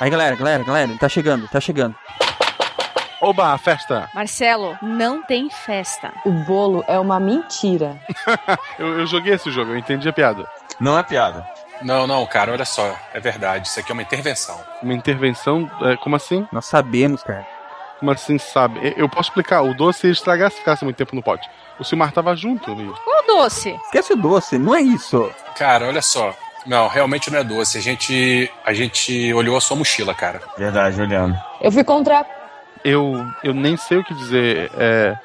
Aí, galera, galera, galera, tá chegando, tá chegando. Oba, festa! Marcelo, não tem festa. O bolo é uma mentira. eu, eu joguei esse jogo, eu entendi a piada. Não é piada. Não, não, cara, olha só, é verdade. Isso aqui é uma intervenção. Uma intervenção? É, como assim? Nós sabemos, cara. Como assim sabe? Eu posso explicar, o doce ia estragar se ficasse muito tempo no pote. O Silmar tava junto, amigo. Qual doce? Esquece o doce, não é isso. Cara, olha só. Não, realmente não é doce. A gente, a gente olhou a sua mochila, cara. Verdade, olhando. Eu fui contra. Eu, eu nem sei o que dizer. É,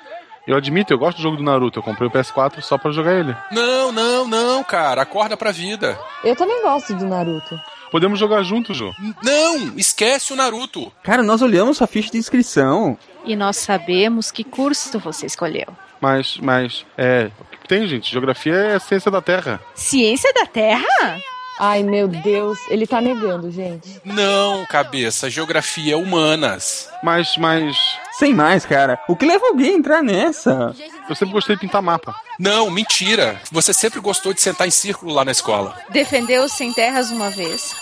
eu admito, eu gosto do jogo do Naruto. Eu comprei o PS4 só pra jogar ele. Não, não, não, cara. Acorda pra vida. Eu também gosto do Naruto. Podemos jogar juntos, Jô. Não, esquece o Naruto. Cara, nós olhamos sua ficha de inscrição. E nós sabemos que curso você escolheu. Mas, mas, é. Tem, gente. Geografia é ciência da Terra. Ciência da Terra? Ai, meu Deus, ele tá negando, gente. Não, cabeça, geografia é humanas. Mas, mas. Sem mais, cara. O que leva alguém a entrar nessa? Eu sempre gostei de pintar mapa. Não, mentira. Você sempre gostou de sentar em círculo lá na escola. Defendeu os sem terras uma vez.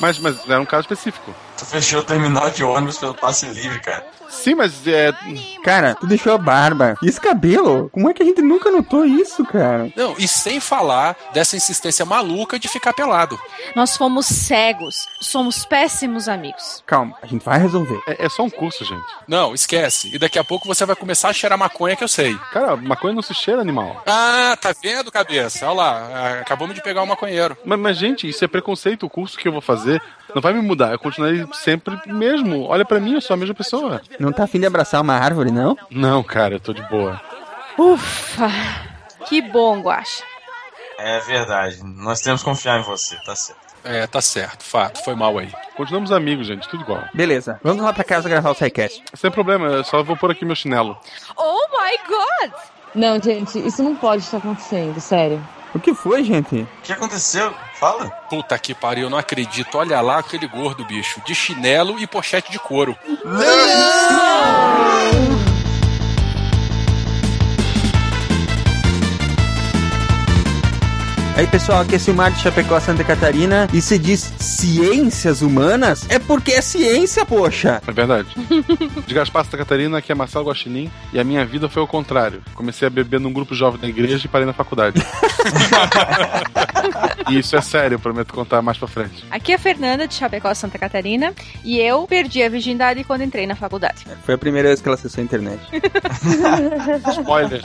Mas, mas era um caso específico. Tu fechou o terminal de ônibus pelo passe livre, cara. Sim, mas é. Cara, tu deixou a barba. E esse cabelo? Como é que a gente nunca notou isso, cara? Não, e sem falar dessa insistência maluca de ficar pelado. Nós fomos cegos. Somos péssimos amigos. Calma, a gente vai resolver. É, é só um curso, gente. Não, esquece. E daqui a pouco você vai começar a cheirar maconha que eu sei. Cara, maconha não se cheira, animal. Ah, tá vendo, cabeça? Olha lá, acabamos de pegar um maconheiro. Mas, mas, gente, isso é preconceito. O curso que eu vou fazer não vai me mudar. Eu continuarei sempre mesmo. Olha para mim, eu sou a mesma pessoa. Não tá afim de abraçar uma árvore, não? Não, cara, eu tô de boa. Ufa! Que bom, Guaxa. É verdade. Nós temos que confiar em você, tá certo. É, tá certo. Fato, foi mal aí. Continuamos amigos, gente, tudo igual. Beleza, vamos lá pra casa gravar o SciCast. Sem problema, eu só vou pôr aqui meu chinelo. Oh my god! Não, gente, isso não pode estar acontecendo, sério. O que foi, gente? O que aconteceu? Fala. Puta que pariu, eu não acredito. Olha lá aquele gordo, bicho. De chinelo e pochete de couro. Não! Aí pessoal, aqui é Silmar de Chapecó, Santa Catarina E se diz ciências humanas, é porque é ciência, poxa! É verdade. De Gaspar, Santa Catarina, aqui é Marcelo Guaxinim E a minha vida foi o contrário. Comecei a beber num grupo jovem da igreja e parei na faculdade. E isso é sério, prometo contar mais pra frente. Aqui é a Fernanda de Chapecó, Santa Catarina E eu perdi a virgindade quando entrei na faculdade. Foi a primeira vez que ela acessou a internet. Spoiler.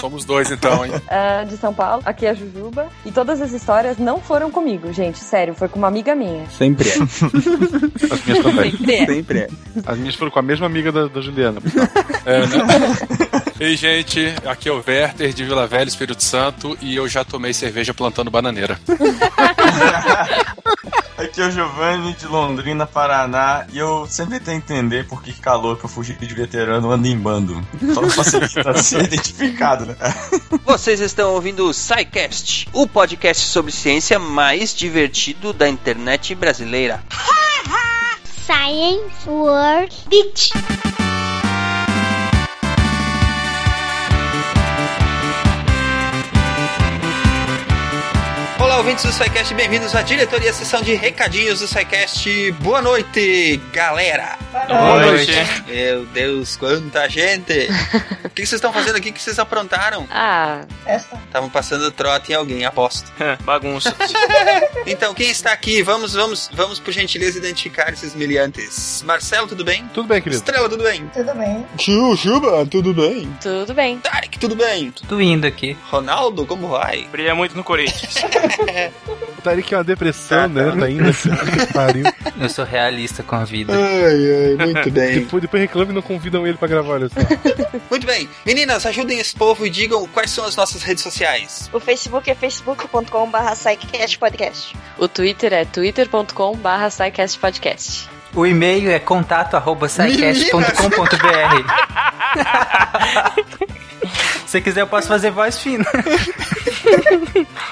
Somos dois então, hein? Uh, De São Paulo, aqui é a Jujuba. E todas as histórias não foram comigo, gente. Sério, foi com uma amiga minha. Sempre é. As minhas também. Sempre é. Sempre é. As minhas foram com a mesma amiga da, da Juliana. É, né? Ei, gente, aqui é o Werther de Vila Velha, Espírito Santo, e eu já tomei cerveja plantando bananeira. Aqui é o Giovanni de Londrina, Paraná, e eu sempre tento entender por que calor que eu fugi de veterano anda em bando. Só pra facilitar ser identificado, né? Vocês estão ouvindo o SciCast, o podcast sobre ciência mais divertido da internet brasileira. Science World Beach. Olá, ouvintes do SciCast, bem-vindos à diretoria sessão de recadinhos do SciCast. Boa noite, galera! Boa noite. Meu Deus, quanta gente! O que vocês estão fazendo aqui? O que vocês aprontaram? Ah, Estavam passando trote em alguém, aposto. Bagunça. Então, quem está aqui? Vamos, vamos, vamos por gentileza identificar esses miliantes. Marcelo, tudo bem? Tudo bem, querido? Estrela, tudo bem? Tudo bem. Tio, Juba, tudo bem? tudo bem. Tarek, tudo bem? Tudo indo aqui. Ronaldo, como vai? Brilha muito no Corinthians. O Tarik é uma depressão, né? Tá indo assim, que pariu. Eu sou realista com a vida. Ai, ai, muito bem. Depois, depois reclamam e não convidam ele pra gravar, olha só. Muito bem. Meninas, ajudem esse povo e digam quais são as nossas redes sociais. O Facebook é facebook.com.br Podcast. O Twitter é twitter.com/barra podcast. O e-mail é contato arroba scicast.com.br Se quiser, eu posso fazer voz fina.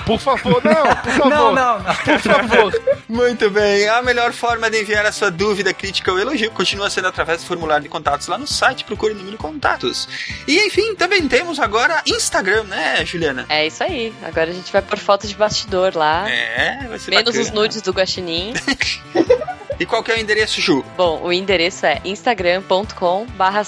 Por favor, não, por favor. Não, não, não. Por favor. Muito bem. A melhor forma de enviar a sua dúvida, crítica ou elogio continua sendo através do formulário de contatos lá no site. Procure o número de contatos. E enfim, também temos agora Instagram, né, Juliana? É isso aí. Agora a gente vai por foto de bastidor lá. É, vai ser Menos bacana. os nudes do Guaxinim. E qual que é o endereço, Ju? Bom, o endereço é instagram.com barra.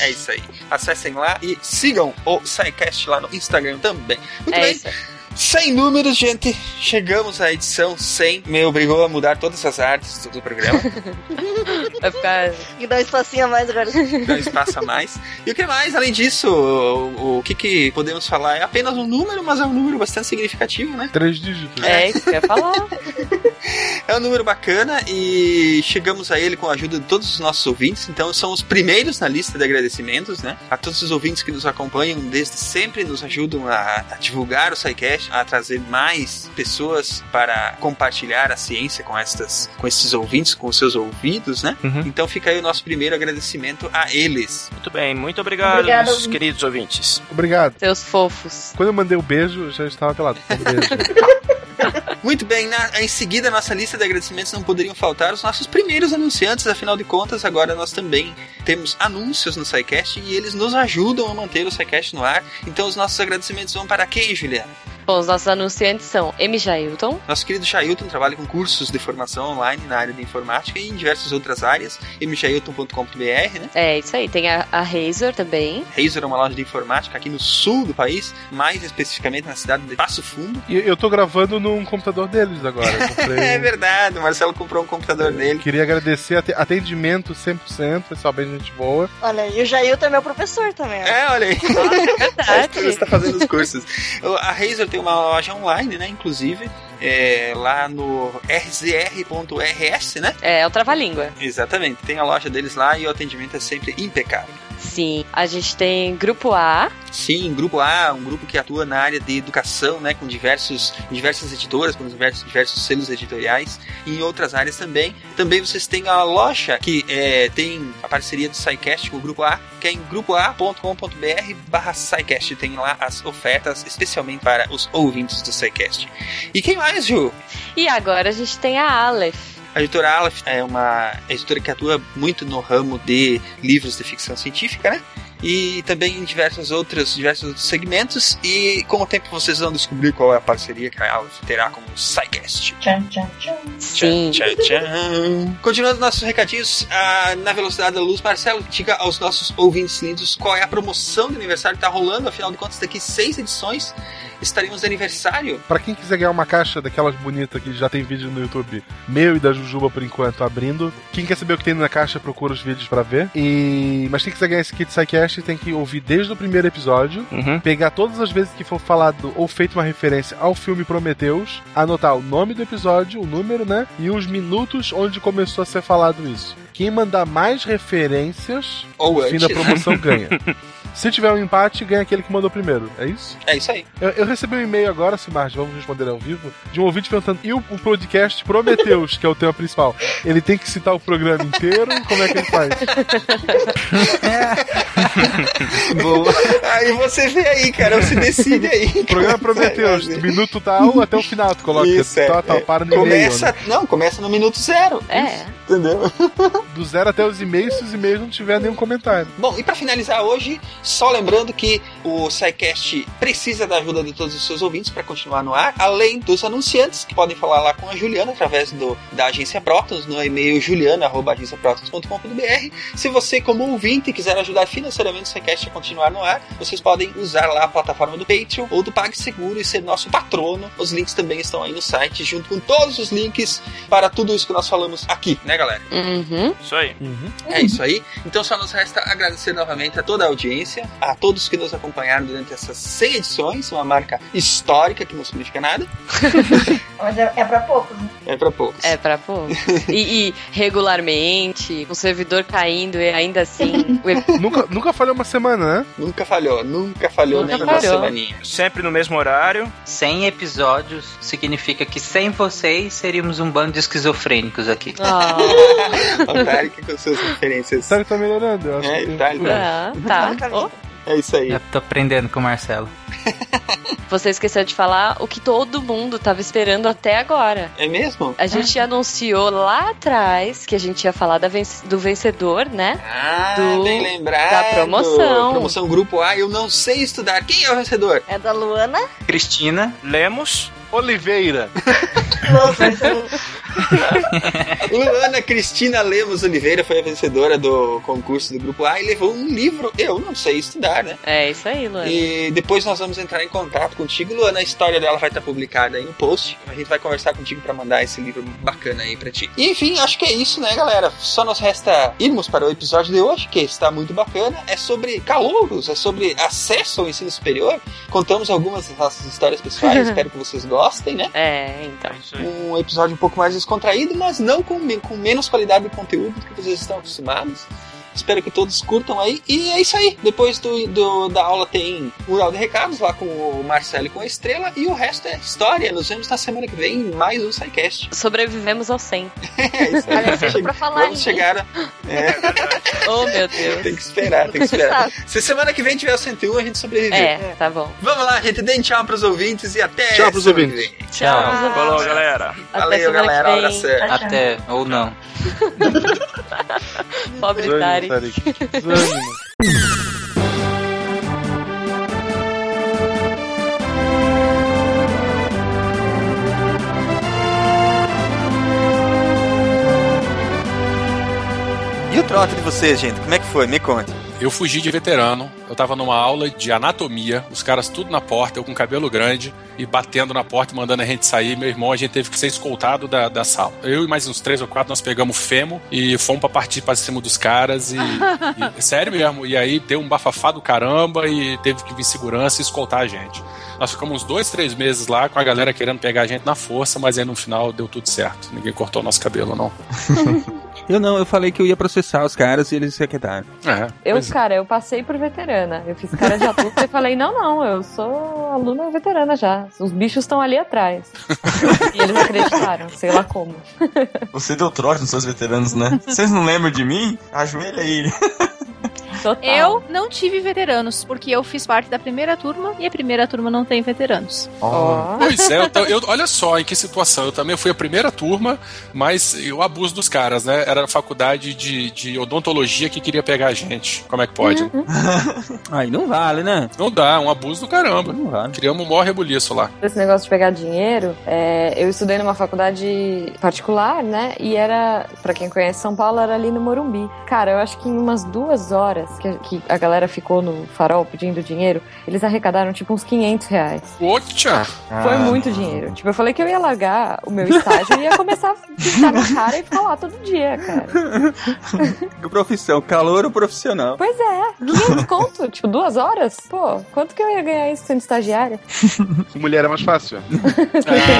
É isso aí. Acessem lá e sigam o SciCast lá no Instagram também. Muito É bem. isso. Sem números, gente. Chegamos à edição 100. Me obrigou a mudar todas as artes do programa. Vai ficar. E dá um espacinho a mais agora. Não espaço a mais. E o que mais? Além disso, o, o que, que podemos falar? É apenas um número, mas é um número bastante significativo, né? Três dígitos. É isso que eu ia falar. É um número bacana e chegamos a ele com a ajuda de todos os nossos ouvintes. Então, são os primeiros na lista de agradecimentos, né? A todos os ouvintes que nos acompanham desde sempre, nos ajudam a, a divulgar o SciCast, a trazer mais pessoas para compartilhar a ciência com, estas, com esses ouvintes, com os seus ouvidos, né? Uhum. Então, fica aí o nosso primeiro agradecimento a eles. Muito bem, muito obrigado, Obrigada, meus ouvinte. queridos ouvintes. Obrigado. Seus fofos. Quando eu mandei o beijo, eu já estava pelado. Um beijo. Muito bem, na- em seguida, nossa lista de agradecimentos não poderiam faltar os nossos primeiros anunciantes, afinal de contas, agora nós também temos anúncios no SciCast e eles nos ajudam a manter o SciCast no ar. Então, os nossos agradecimentos vão para quem, Juliana? Bom, os nossos anunciantes são M. Jailton, Nosso querido Chailton trabalha com cursos de formação online na área de informática e em diversas outras áreas, mchailton.com.br, né? é isso aí, tem a, a Razor também. Razer é uma loja de informática aqui no sul do país, mais especificamente na cidade de Passo Fundo. E eu tô gravando num computador deles agora. Eu comprei É verdade, o Marcelo comprou um computador dele. Queria agradecer ate- atendimento 100%, pessoal bem gente boa. Olha, e o Jailton é meu professor também. É, olha aí. Verdade. Você está fazendo os cursos. A Razer tem uma loja online, né? Inclusive, é, lá no rzr.rs, né? É, é o trava-língua. Exatamente. Tem a loja deles lá e o atendimento é sempre impecável. Sim. A gente tem Grupo A. Sim, Grupo A, um grupo que atua na área de educação, né? Com diversos, diversas editoras, com diversos, diversos selos editoriais e em outras áreas também. Também vocês têm a loja que é, tem a parceria do SciCast com o Grupo A, que é em grupoa.com.br barra SciCast. Tem lá as ofertas, especialmente para os ouvintes do SciCast. E quem mais, Ju? E agora a gente tem a Aleph. A editora Aleph é uma editora que atua muito no ramo de livros de ficção científica, né? E também em diversos outros, diversos outros segmentos. E com o tempo vocês vão descobrir qual é a parceria que a Aleph terá com o SciCast. Tchan, tchan, tchan. Sim. Tchan, tchan. Continuando nossos recadinhos, ah, na velocidade da luz, Marcelo, diga aos nossos ouvintes lindos qual é a promoção de aniversário que está rolando. Afinal de contas, daqui seis edições estaremos de aniversário. Pra quem quiser ganhar uma caixa daquelas bonitas que já tem vídeo no YouTube, meu e da Jujuba por enquanto abrindo. Quem quer saber o que tem na caixa, procura os vídeos pra ver. E mas quem quiser ganhar esse kit SciCast tem que ouvir desde o primeiro episódio, Uhum. pegar todas as vezes que for falado ou feito uma referência ao filme Prometheus, anotar o nome do episódio, o número, né? E os minutos onde começou a ser falado isso. Quem mandar mais referências, Ou no fim da promoção ganha. Se tiver um empate, ganha aquele que mandou primeiro. É isso? É isso aí. Eu, eu recebi um e-mail agora, Simar, vamos responder ao vivo, de um ouvinte perguntando: e o, o podcast Prometeus, que é o tema principal? Ele tem que citar o programa inteiro? Como é que ele faz? Boa. Aí você vê aí, cara. Você decide aí. O programa Prometeus, do minuto tal até o final, tu coloca Isso, é, tal, tal, é. para no e-mail. Começa, Né? não, começa no minuto zero. É. Entendeu? Do zero até os e-mails, se os e-mails não tiver nenhum comentário. Bom, e pra finalizar hoje, só lembrando que o SciCast precisa da ajuda de todos os seus ouvintes para continuar no ar, além dos anunciantes que podem falar lá com a Juliana através do, da agência Protons no e-mail juliana@agenciaprotons.com.br. Se você como ouvinte quiser ajudar financeiramente o SciCast a continuar no ar, vocês podem usar lá a plataforma do Patreon ou do PagSeguro e ser nosso patrono. Os links também estão aí no site, junto com todos os links para tudo isso que nós falamos aqui, né, galera? Uhum. Isso aí. É isso aí. Então só nos resta agradecer novamente a toda a audiência, a todos que nos acompanharam durante essas 100 edições, uma marca histórica que não significa nada, Mas é, é pra poucos, né? é pra poucos. É pra pôr. E, e regularmente, o servidor caindo e ainda assim. o nunca, nunca falhou uma semana, né? Nunca falhou, nunca falhou Nunca nem uma falhou. semaninha. Sempre no mesmo horário. 100 episódios significa que sem vocês seríamos um bando de esquizofrênicos aqui. Ah, O Tarek com suas referências. Sabe que tá melhorando, eu acho É, que... tá, tá. tá. tá. Oh, É isso aí. Eu tô aprendendo com o Marcelo. você esqueceu de falar o que todo mundo tava esperando até agora. É mesmo? A gente anunciou lá atrás que a gente ia falar da venc- do vencedor, né? Ah, Do- bem lembrado. da promoção. Promoção Grupo A, eu não sei estudar. Quem é o vencedor? É da Luana. Cristina, Lemos. Oliveira. Nossa, Luana Cristina Lemos Oliveira foi a vencedora do concurso do Grupo A e levou um livro, eu não sei estudar, né? É isso aí, Luana. E depois nós vamos entrar em contato contigo, Luana. A história dela vai estar publicada aí no post. A gente vai conversar contigo para mandar esse livro bacana aí pra ti. E, enfim, acho que é isso, né, galera? Só nos resta irmos para o episódio de hoje, que está muito bacana. É sobre calouros, é sobre acesso ao ensino superior. Contamos algumas das nossas histórias pessoais, espero que vocês gostem, né? É, então. Um episódio um pouco mais descontraído, mas não com, com menos qualidade de conteúdo do que vocês estão acostumados. Espero que todos curtam aí. E é isso aí. Depois do, do- da aula tem mural de recados lá com o Marcelo e com a Estrela. E o resto é história. Nos vemos na semana que vem em mais um SciCast. Sobrevivemos ao 100. É isso aí. Olha, pra falar Vamos chegar. a- É, Oh, meu Deus. tem que esperar, tem que esperar. Se semana que vem tiver o 101, a gente sobrevive. É, tá bom. Vamos lá, gente. Deem tchau pros ouvintes e até Tchau pros ouvintes. vem. Tchau. Falou, galera. Valeu, semana que galera. vem. Abração. Até, ou não. Pobre Desânimo, Desânimo. E o trote de vocês, gente? Como é que foi? Me conte. Eu fugi de veterano, eu tava numa aula de anatomia, os caras tudo na porta, eu com cabelo grande e batendo na porta e mandando a gente sair. Meu irmão, a gente teve que ser escoltado da, da sala. Eu e mais uns três ou quatro, nós pegamos femo e fomos pra partir pra cima dos caras e, e- sério mesmo. E aí deu um bafafá do caramba e teve que vir segurança e escoltar a gente. Nós ficamos uns dois, três meses lá com a galera querendo pegar a gente na força, mas aí no final deu tudo certo. Ninguém cortou o nosso cabelo, não. Eu não, eu falei que eu ia processar os caras e eles se aquietaram. É, Eu, pois é. cara, eu passei por veterana. Eu fiz cara de adulta e falei, não, não, eu sou aluna veterana já. Os bichos estão ali atrás. e eles acreditaram, sei lá como. Você deu trote nos seus veteranos, né? Vocês não lembram de mim? Ajoelha aí. Total. Eu não tive veteranos, porque eu fiz parte da primeira turma e a primeira turma não tem veteranos. Ó. Pois é, eu, eu- olha só em que situação. Eu também fui a primeira turma, mas eu abuso dos caras, né? Era a faculdade de, de odontologia que queria pegar a gente. Como é que pode? Aí não vale, né? Não dá, é um abuso do caramba. Não vale. Criamos um maior rebuliço lá. Esse negócio de pegar dinheiro, é, eu estudei numa faculdade particular, né? E era, pra quem conhece São Paulo, era ali no Morumbi. Cara, eu acho que em umas duas horas que, que a galera ficou no farol pedindo dinheiro, eles arrecadaram tipo uns 500 reais. Poxa! Foi muito dinheiro. Tipo, eu falei que eu ia largar o meu estágio e ia começar a pintar minha cara e ficar lá todo dia, cara. Que profissão, calor ou profissional? Pois é, 500 conto, tipo, duas horas? Pô, quanto que eu ia ganhar isso sendo estagiária? Com mulher é mais fácil.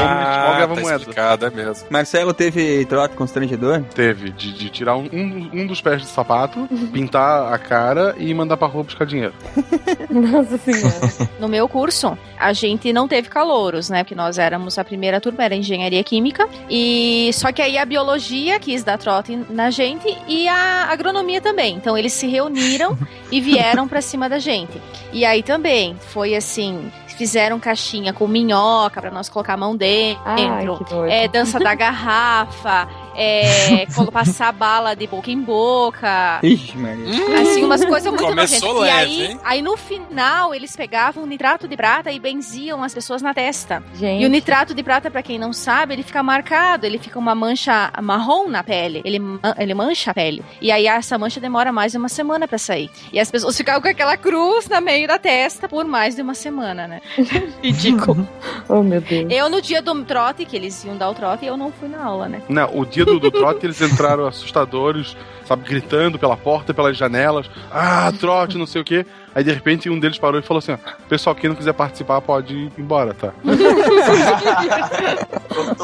Ah, Jogava tá moeda. explicado, é mesmo. Marcelo teve trote constrangedor? Teve, de, de tirar um, um, um dos pés do sapato, pintar a cara e mandar pra rua buscar dinheiro. Nossa senhora. No meu curso, a gente não teve calouros, né? Porque nós éramos a primeira turma, era engenharia química. E só que aí a biologia quis dar trote na gente e a agronomia também. Então eles se reuniram e vieram pra cima da gente. E aí também foi assim. Fizeram caixinha com minhoca pra nós colocar a mão dentro. Ai, é, dança da garrafa, é, passar bala de boca em boca. Ixi, Maria. Assim, umas coisas muito Começou nojentas. leve, e aí, hein? aí no final eles pegavam nitrato de prata e benziam as pessoas na testa. Gente. E o nitrato de prata, pra quem não sabe, ele fica marcado, ele fica uma mancha marrom na pele. Ele, ele mancha a pele. E aí essa mancha demora mais de uma semana pra sair. E as pessoas ficavam com aquela cruz no meio da testa por mais de uma semana, né? ridículo. Oh, meu Deus. Eu no dia do trote, que eles iam dar o trote, eu não fui na aula, né? Não, o dia do, do trote eles entraram assustadores, sabe, gritando pela porta, pelas janelas. Ah, trote, não sei o quê. Aí de repente um deles parou e falou assim: ó, pessoal, quem não quiser participar pode ir embora, tá?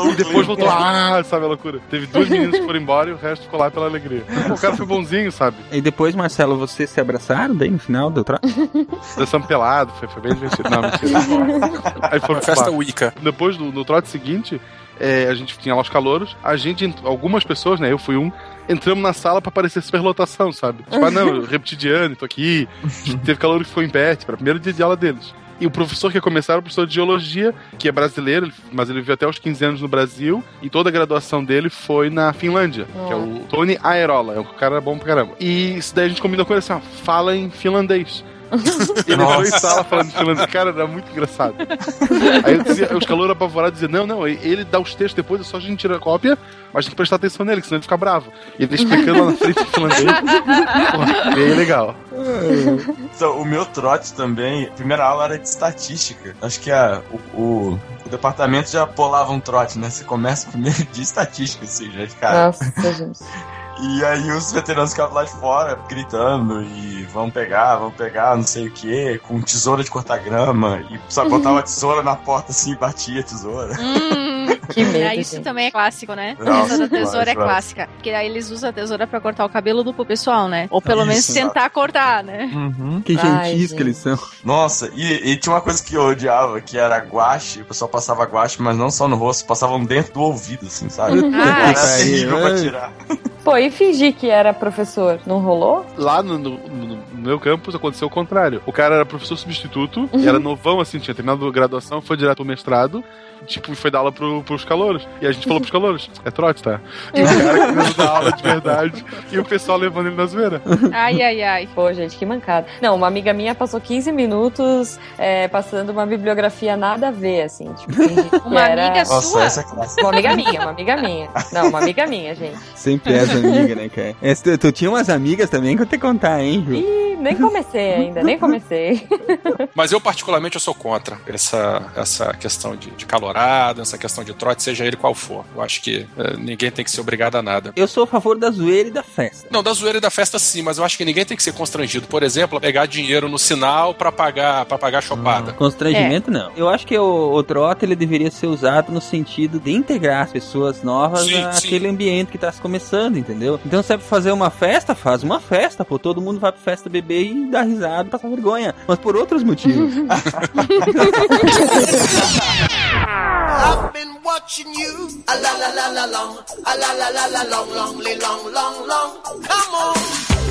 E depois voltou, ah, sabe a loucura. Teve dois meninos que foram embora e o resto ficou lá pela alegria. O cara foi bonzinho, sabe? E depois, Marcelo, vocês se abraçaram daí no final do trote? Dançando pelado, foi, foi bem divertido. Não, mentira. Aí foram Festa. Wicca. Depois do no trote seguinte, é, a gente tinha lá os calouros, a gente, ent- algumas pessoas, né, eu fui um, entramos na sala pra parecer superlotação, sabe? Tipo, ah, não, eu repeti de ano, tô aqui. Teve calor que ficou em pé, era o primeiro dia de aula deles. E o professor que ia começar era o professor de geologia, que é brasileiro, mas ele viveu até os 15 anos no Brasil, e toda a graduação dele foi na Finlândia, que é o Tony Aerola, é um cara bom pra caramba. E isso daí a gente combinou com ele assim, ó, fala em finlandês. Ele entrou em sala falando, falando, cara, era muito engraçado. Aí eu dizia, os calouros apavorados diziam, não, não, ele dá os textos depois, é só a gente tirar a cópia, mas tem que prestar atenção nele, que senão ele fica bravo. E ele explicando lá na frente, falando dele. Porra, bem legal. Então, o meu trote também, a primeira aula era de estatística. Acho que a, o, o, o departamento já polava um trote, né? Você começa primeiro de estatística, assim, já de cara. Nossa, gente. E aí os veteranos ficavam lá de fora gritando e vão pegar, vão pegar, não sei o que, com tesoura de cortar grama. E só botava a tesoura na porta assim e batia a tesoura. Hum, Que medo, é, isso gente. também é clássico, né? Nossa, a tesoura é clássica. Porque aí eles usam a tesoura pra cortar o cabelo do pro pessoal, né? Ou pelo menos Isso. tentar cortar, né? Uhum. Que Ai, gentis que eles são. Nossa, e, e tinha uma coisa que eu odiava, que era guache. O pessoal passava guache, mas não só no rosto, passavam dentro do ouvido, assim, sabe? Ah, Era aí, terrível pra tirar. Pô, e fingir que era professor, não rolou? Lá no, no- no- meu campus aconteceu o contrário. O cara era professor substituto, e era novão, assim, tinha terminado a graduação, foi direto pro mestrado, tipo, foi dar aula pro, pros calouros. E a gente falou pros calouros, é trote, tá? E o cara querendo dar aula de verdade, e o pessoal levando ele na zoeira. Ai, ai, ai. Pô, gente, que mancada. Não, uma amiga minha passou 15 minutos é, passando uma bibliografia nada a ver, assim. Tipo, Uma era... amiga Nossa, sua? essa é clássica. Uma amiga minha, uma amiga minha. Não, uma amiga minha, gente. Sempre é as amigas, né, cara? Essa, tu, tu tinha umas amigas também que eu te contar, hein, Ju? Ih, nem comecei ainda, nem comecei. Mas eu, particularmente, eu sou contra essa, essa questão de, de calorada, essa questão de trote, seja ele qual for. Eu acho que eh, ninguém tem que ser obrigado a nada. Eu sou a favor da zoeira e da festa. Não, da zoeira e da festa sim, mas eu acho que ninguém tem que ser constrangido. Por exemplo, a pegar dinheiro no sinal pra pagar para pagar a chopada. Constrangimento, não. Eu acho que o, o trote ele deveria ser usado no sentido de integrar as pessoas novas Sim, àquele ambiente que tá se começando, entendeu? Então, se é pra fazer uma festa, faz uma festa, pô. Todo mundo vai pra festa beber e dar risada passar vergonha. Mas por outros motivos. I've been watching you. A la la la la long. A la la la la long, long, long, long, long. Come on.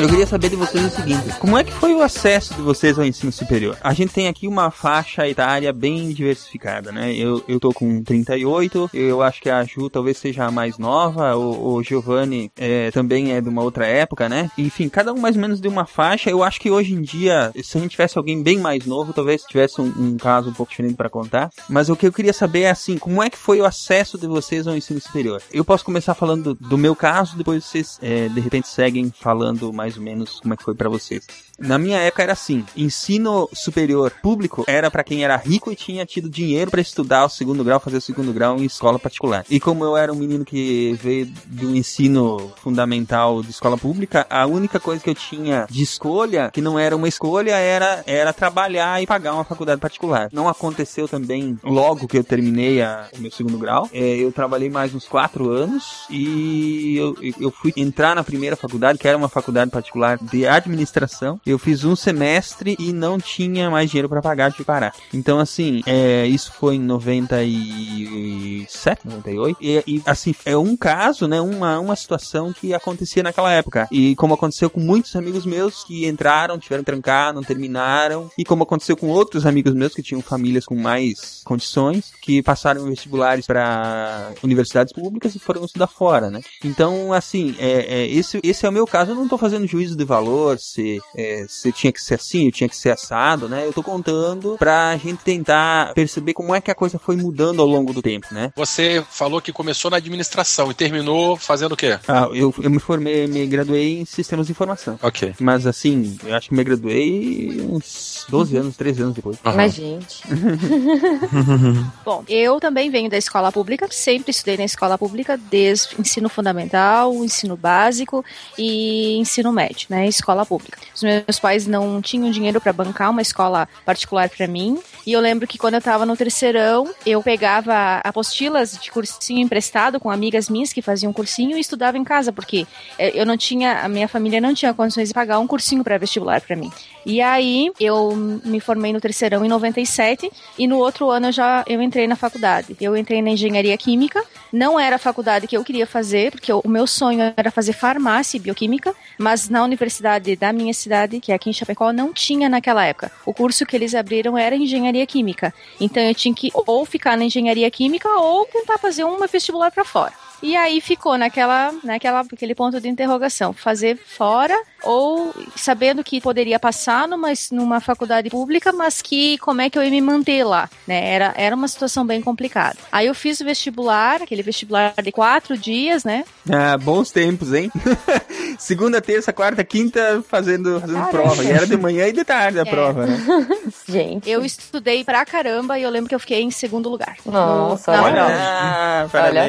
Eu queria saber de vocês o seguinte: como é que foi o acesso de vocês ao ensino superior? A gente tem aqui uma faixa etária bem diversificada, né? Eu, eu tô com 38, eu acho que a Ju talvez seja a mais nova, o, o Giovanni é, também é de uma outra época, né? Enfim, cada um mais ou menos de uma faixa. Eu acho que hoje em dia, se a gente tivesse alguém bem mais novo, talvez tivesse um, um caso um pouco diferente para contar. Mas o que eu queria saber é assim: como é que foi o acesso de vocês ao ensino superior? Eu posso começar falando do, do meu caso, depois vocês é, de repente seguem falando mais ou menos como é que foi pra vocês. Na minha época era assim: ensino superior público era pra quem era rico e tinha tido dinheiro pra estudar o segundo grau, fazer o segundo grau em escola particular. E como eu era um menino que veio do ensino fundamental de escola pública, a única coisa que eu tinha de escolha, que não era uma escolha, era, era trabalhar e pagar uma faculdade particular. Não aconteceu também logo que eu terminei a- o meu segundo grau. É, eu trabalhei mais uns quatro anos e eu, eu fui entrar na primeira faculdade, que era uma faculdade particular de administração. Eu fiz um semestre e não tinha mais dinheiro para pagar de parar. Então, assim, é, isso foi em 97, 98. E, e, assim, é um caso, né? Uma, uma situação que acontecia naquela época. E como aconteceu com muitos amigos meus que entraram, tiveram que trancar, não terminaram. E como aconteceu com outros amigos meus que tinham famílias com mais condições, que passaram vestibulares para universidades públicas e foram estudar fora, né? Então, assim, é, é, esse, esse é o meu caso. Eu não tô fazendo juízo de valor, se, é, se tinha que ser assim, eu tinha que ser assado, né? Eu tô contando pra gente tentar perceber como é que a coisa foi mudando ao longo do tempo, né? Você falou que começou na administração e terminou fazendo o quê? Ah, eu, eu me formei, me graduei em sistemas de informação. Ok. Mas assim, eu acho que me graduei uns 12 anos, 13 anos depois. Mas, gente. Bom, eu também venho da escola pública, sempre estudei na escola pública, desde ensino fundamental, ensino básico e ensino médio, né? Escola pública. Os meus pais não tinham dinheiro para bancar uma escola particular para mim, e eu lembro que quando eu tava no terceirão, eu pegava apostilas de cursinho emprestado com amigas minhas que faziam cursinho e estudava em casa, porque eh, eu não tinha, a minha família não tinha condições de pagar um cursinho para vestibular para mim. E aí eu me formei no terceirão em 97 e no outro ano eu já eu entrei na faculdade. Eu entrei na engenharia química. Não era a faculdade que eu queria fazer, porque o meu sonho era fazer farmácia e bioquímica, mas na universidade da minha cidade, que é aqui em Chapecó, não tinha naquela época. O curso que eles abriram era engenharia química. Então eu tinha que ou ficar na engenharia química ou tentar fazer uma vestibular para fora. E aí ficou naquela, naquela, aquele ponto de interrogação, fazer fora ou sabendo que poderia passar numa, numa faculdade pública, mas que como é que eu ia me manter lá, né? Era, era uma situação bem complicada. Aí eu fiz o vestibular, aquele vestibular de quatro dias, né? Ah, bons tempos, hein? Segunda, terça, quarta, quinta fazendo, fazendo prova. E era de manhã e de tarde a É. prova, né? Gente. Eu estudei pra caramba e eu lembro que eu fiquei em segundo lugar. Nossa, Na olha. Ah, Olha.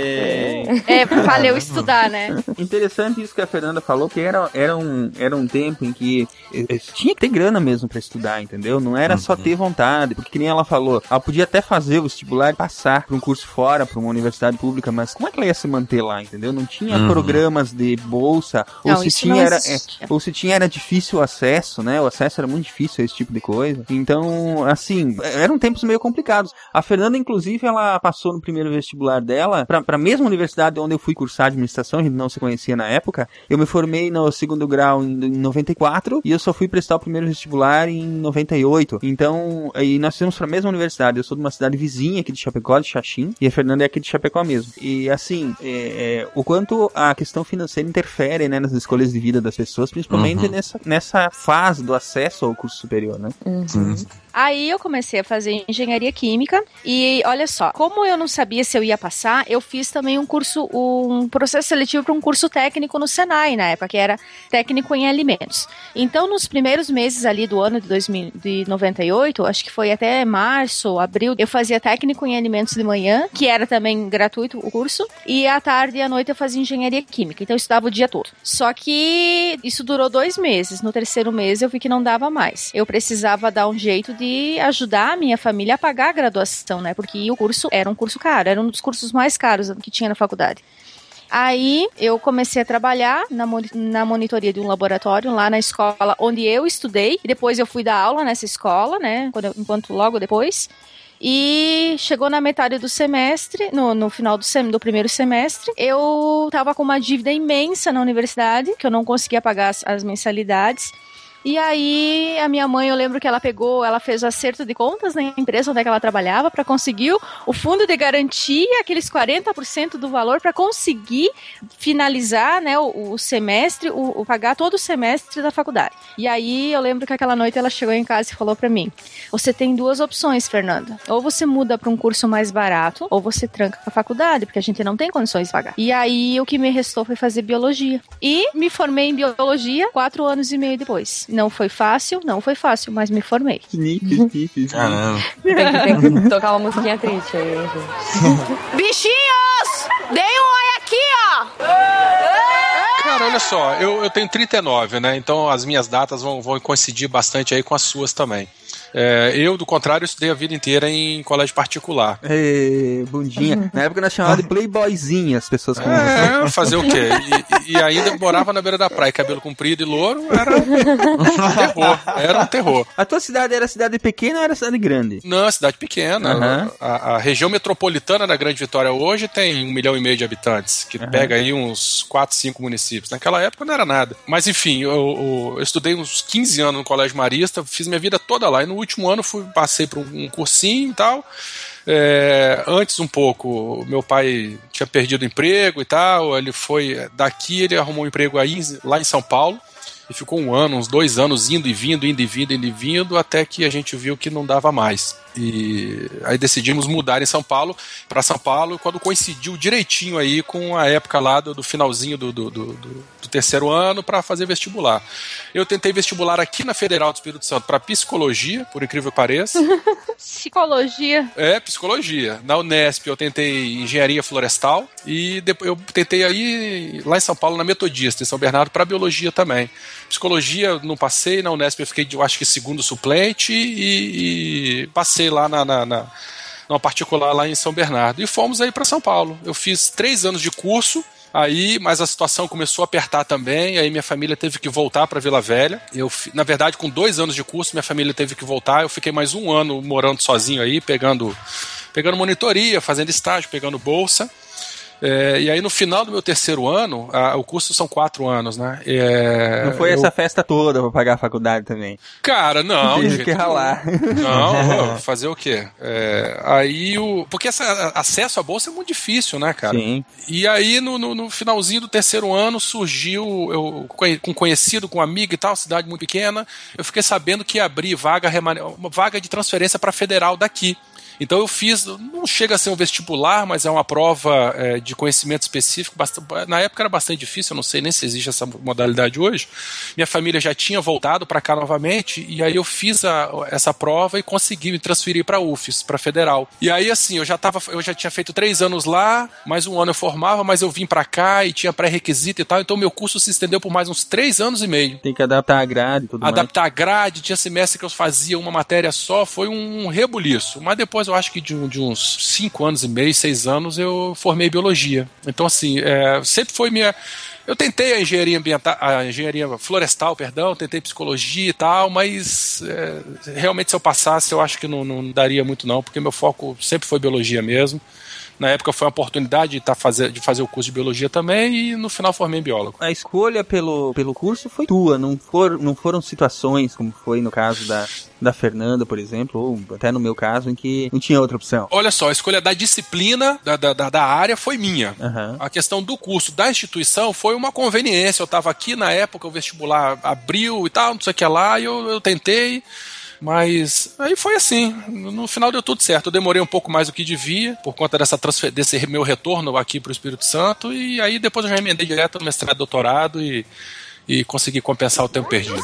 É, valeu estudar, né? Interessante isso que a Fernanda falou, que era, era, um, era um tempo em que tinha que ter grana mesmo pra estudar, entendeu? Não era só ter vontade, porque que nem ela falou, ela podia até fazer o vestibular e passar pra um curso fora, pra uma universidade pública, mas como é que ela ia se manter lá, entendeu? Não tinha Uhum. programas de bolsa, ou Não, se isso tinha era, é, ou se tinha era difícil o acesso, né? O acesso era muito difícil a esse tipo de coisa. Então, assim, eram tempos meio complicados. A Fernanda, inclusive, ela passou no primeiro vestibular dela pra, pra mesma universidade onde eu fui cursar administração, a gente não se conhecia na época. Eu me formei no segundo grau em, em 94 e eu só fui prestar o primeiro vestibular em 98. Então, e nós fomos pra mesma universidade. Eu sou de uma cidade vizinha aqui de Chapecó, de Xaxim, e a Fernanda é aqui de Chapecó mesmo. E assim, é, é, o quanto a questão financeira interfere né, nas escolhas de vida das pessoas, principalmente Uhum. nessa, nessa fase do acesso ao curso superior, né? Uhum. Aí eu comecei a fazer engenharia química e olha só, como eu não sabia se eu ia passar, eu fiz também um curso, um processo seletivo para um curso técnico no Senai na época, que era técnico em alimentos. Então, nos primeiros meses ali do ano de 2000, de 98, acho que foi até março, abril, eu fazia técnico em alimentos de manhã, que era também gratuito o curso, e à tarde e à noite eu fazia engenharia química. Então eu estudava o dia todo. Só que isso durou dois meses. No terceiro mês eu vi que não dava mais. Eu precisava dar um jeito de ajudar a minha família a pagar a graduação, né? Porque o curso era um curso caro, era um dos cursos mais caros que tinha na faculdade. Aí eu comecei a trabalhar na, na monitoria de um laboratório lá na escola onde eu estudei. E depois eu fui dar aula nessa escola, né? Quando enquanto logo depois. E chegou na metade do semestre, no, no final do, sem, do primeiro semestre, eu tava com uma dívida imensa na universidade, que eu não conseguia pagar as, as mensalidades. E aí, a minha mãe, eu lembro que ela pegou, ela fez acerto de contas na empresa onde é ela trabalhava para conseguir o- o fundo de garantia, aqueles 40% do valor para conseguir finalizar, né, o, o semestre, o, o- pagar todo o semestre da faculdade. E aí, eu lembro que aquela noite ela chegou em casa e falou para mim: "Você tem duas opções, Fernanda. Ou você muda para um curso mais barato, ou você tranca a faculdade, porque a gente não tem condições de pagar". E aí, o que me restou foi fazer biologia. E me formei em biologia quatro anos e meio depois. Não foi fácil, não foi fácil, mas me formei. Caramba. Tem que, tem que tocar uma musiquinha triste aí, gente. Bichinhos! Deem um oi aqui, ó! Cara, olha só, eu, eu tenho 39, né? Então as minhas datas vão, vão coincidir bastante aí com as suas também. É, eu, do contrário, estudei a vida inteira em colégio particular. Ê, bundinha. Na época nós chamávamos de playboyzinha as pessoas você. É, fazer o quê? E, e ainda morava na beira da praia, cabelo comprido e louro, era um terror. Era um terror. A tua cidade era cidade pequena ou era cidade grande? Não, é cidade pequena. Aham. A, a região metropolitana da Grande Vitória hoje tem um milhão e meio de habitantes, que pega aí uns 4, 5 municípios. Naquela época não era nada. Mas enfim, eu, eu- eu estudei uns 15 anos no Colégio Marista, fiz minha vida toda lá. E no último ano fui, passei por um, cursinho e tal. É, antes um pouco, meu pai tinha perdido o emprego e tal. Ele foi daqui, ele arrumou um emprego aí lá em São Paulo. E ficou um ano, uns dois anos indo e vindo, indo e vindo, indo e vindo, até que a gente viu que não dava mais. E aí decidimos mudar em São Paulo, para São Paulo, quando coincidiu direitinho aí com a época lá do, do finalzinho do, do, do- terceiro ano para fazer vestibular. Eu tentei vestibular aqui na Federal do Espírito Santo para psicologia, por incrível que pareça. Psicologia. É, psicologia. Na Unesp eu tentei engenharia florestal e depois eu tentei aí lá em São Paulo na Metodista, em São Bernardo, para biologia também. Psicologia não passei, na Unesp eu fiquei, eu acho que segundo suplente e, e passei lá na, na, na numa particular lá em São Bernardo. E fomos aí para São Paulo. Eu fiz três anos de curso. Aí, mas a situação começou a apertar também, aí minha família teve que voltar para Vila Velha. Eu, na verdade, com dois anos de curso, minha família teve que voltar. Eu fiquei mais um ano morando sozinho aí, pegando, pegando monitoria, fazendo estágio, pegando bolsa. É, e aí no final do meu terceiro ano, a- o curso são quatro anos, né? É, Não foi eu- essa festa toda pra pagar a faculdade também. Cara, não. Teve que ralar. Não, fazer o quê? É, aí o. Porque essa, acesso à bolsa é muito difícil, né, cara? Sim. E aí, no, no- no finalzinho do terceiro ano, surgiu, eu, com conhecido, com amigo e tal, cidade muito pequena, eu fiquei sabendo que ia abrir vaga, uma vaga de transferência para federal daqui. Então eu fiz, não chega a ser um vestibular, mas é uma prova é, de conhecimento específico. basta- Na época era bastante difícil, eu não sei nem se existe essa modalidade hoje. Minha família já tinha voltado para cá novamente, e aí eu fiz a- essa prova e consegui me transferir para UFES, para federal. E aí assim, eu já tava, eu já tinha feito três anos lá, mais um ano eu formava, mas eu vim para cá e tinha pré-requisito e tal, então meu curso se estendeu por mais uns três anos e meio Tem que adaptar a grade e tudo mais. adaptar a grade, tinha semestre que eu fazia uma matéria só, foi um rebuliço. Mas depois eu acho que de, um- de uns cinco anos e meio, seis anos, eu formei biologia. Então, assim, é, sempre foi minha. Eu tentei a engenharia ambiental, a engenharia florestal, perdão, tentei psicologia e tal, mas é, realmente se eu passasse, eu acho que não, não daria muito não, porque meu foco sempre foi biologia mesmo. Na época foi uma oportunidade de, tá fazer, de fazer o curso de biologia também e no final formei em biólogo. A escolha pelo, pelo curso foi tua, não, for, não foram situações, como foi no caso da, da Fernanda, por exemplo, ou até no meu caso, em que não tinha outra opção. Olha só, a escolha da disciplina da, da, da- área foi minha. Aham. A questão do curso da instituição foi uma conveniência. Eu estava aqui na época, o vestibular abriu e tal, não sei o que lá, e eu, eu tentei. Mas aí foi assim. No final deu tudo certo. Eu demorei um pouco mais do que devia, por conta dessa desse meu retorno aqui para o Espírito Santo. E aí depois eu já emendei direto no mestrado doutorado e, e consegui compensar o tempo perdido.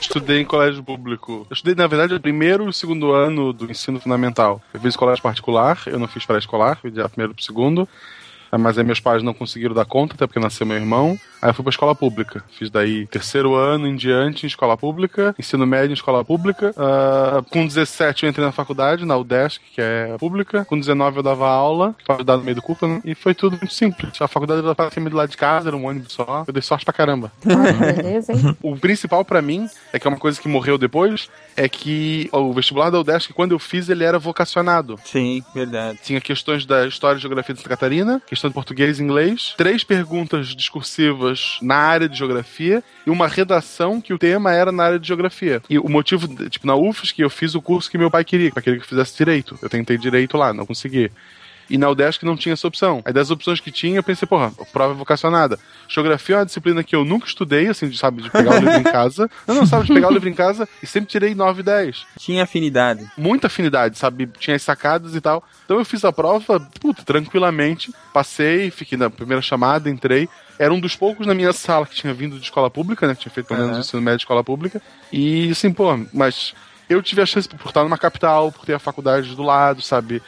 Estudei em colégio público. Eu estudei, na verdade, o primeiro e o segundo ano do ensino fundamental. Eu fiz colégio particular, eu não fiz pré-escolar, fui de primeiro pro segundo. Ah, Mas aí meus pais não conseguiram dar conta, até porque nasceu meu irmão. Aí eu fui pra escola pública. Fiz daí terceiro ano em diante em escola pública, ensino médio em escola pública. Ah, com 17 eu entrei na faculdade, na UDESC, que é pública. Com 19 eu dava aula, para dar no meio do curso, né? e foi tudo muito simples. A faculdade era praticamente do lado de casa, era um ônibus só. Eu dei sorte pra caramba. Beleza, hein? O principal pra mim, é que é uma coisa que morreu depois, é que o vestibular da UDESC, quando eu fiz, ele era vocacionado. Sim, verdade. Tinha questões da história e geografia de Santa Catarina, questão de português e inglês, três perguntas discursivas na área de geografia e uma redação que o tema era na área de geografia. E o motivo, tipo, na UFSC eu fiz o curso que meu pai queria, para que eu fizesse direito. Eu tentei direito lá, não consegui. E na UDESC não tinha essa opção. Aí das opções que tinha, eu pensei, porra, prova vocacionada. Geografia é uma disciplina que eu nunca estudei, assim, de, sabe, de pegar o livro em casa. Não, não, sabe, de pegar o livro em casa e sempre tirei 9 e 10. Tinha afinidade. Muita afinidade, sabe? Tinha as sacadas e tal. Então eu fiz a prova, puta, tranquilamente. Passei, fiquei na primeira chamada, entrei. Era um dos poucos na minha sala que tinha vindo de escola pública, né? Que tinha feito pelo menos o ensino médio de escola pública. E assim, pô, mas eu tive a chance por estar numa capital, por ter a faculdade do lado, sabe?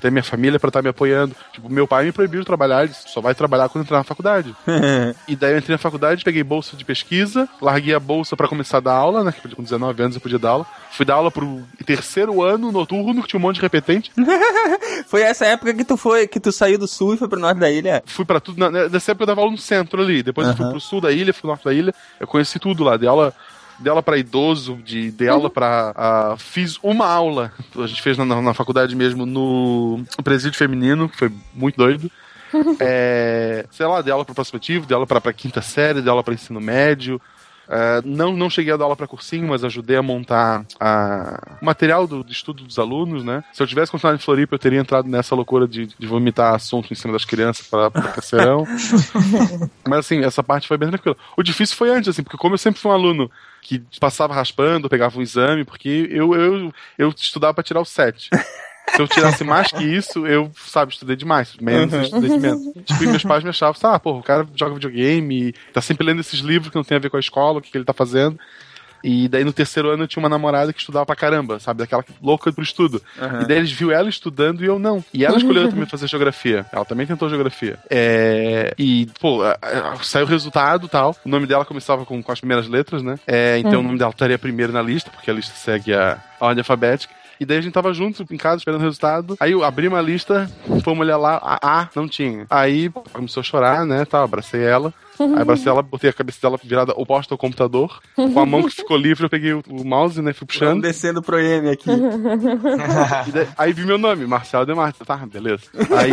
Ter minha família pra estar me apoiando. Tipo, meu pai me proibiu de trabalhar, ele só vai trabalhar quando entrar na faculdade. E daí eu entrei na faculdade, peguei bolsa de pesquisa, larguei a bolsa pra começar a dar aula, né? que Com 19 anos eu podia dar aula. Fui dar aula pro terceiro ano noturno, que tinha um monte de repetente. Foi essa época que tu foi, que tu saiu do sul e foi pro norte da ilha? Fui pra tudo. na- Nessa época eu dava aula no centro ali. Depois eu fui pro sul da ilha, fui pro norte da ilha. Eu conheci tudo lá. Dei aula. Dei aula pra idoso, de, dei aula pra. ah, fiz uma aula, a gente fez na, na, faculdade mesmo, no presídio feminino, que foi muito doido. É, sei lá, dei aula pra prospectivo, dei aula pra, pra quinta série, dei aula pra ensino médio. É, não, não cheguei a dar aula para cursinho, mas ajudei a montar a, o material do, de estudo dos alunos, né? Se eu tivesse continuado em Floripa, eu teria entrado nessa loucura de, de vomitar assunto em cima das crianças para terceirão. mas assim, essa parte foi bem tranquila. O difícil foi antes, assim, porque como eu sempre fui um aluno que passava raspando, pegava um exame, porque eu, eu, eu estudava para tirar o 7. Se eu tirasse mais que isso, eu, sabe, estudei demais. Menos, eu estudei de menos. Tipo, e meus pais me achavam, ah, pô, o cara joga videogame, tá sempre lendo esses livros que não tem a ver com a escola, o que, que ele tá fazendo. E daí no terceiro ano eu tinha uma namorada que estudava pra caramba, sabe? Daquela louca pro estudo. Aham. E daí eles viu ela estudando e eu não. E ela escolheu também fazer geografia. Ela também tentou geografia. É... E, pô, saiu o resultado e tal. O nome dela começava com, com as primeiras letras, né? É, então Uhum. o nome dela estaria primeiro na lista, porque a lista segue a, a ordem alfabética. E daí a gente tava junto em casa esperando o resultado. Aí eu abri uma lista, fomos olhar lá, a A não tinha. Aí pô, começou a chorar, né? Tal, abracei ela. Aí abracei ela, botei a cabeça dela virada oposta ao computador. Com a mão que ficou livre, eu peguei o, o mouse, né? Fui Vamos puxando. descendo pro M aqui. Daí- aí vi meu nome, Marcelo Demartins. Tá, beleza. Aí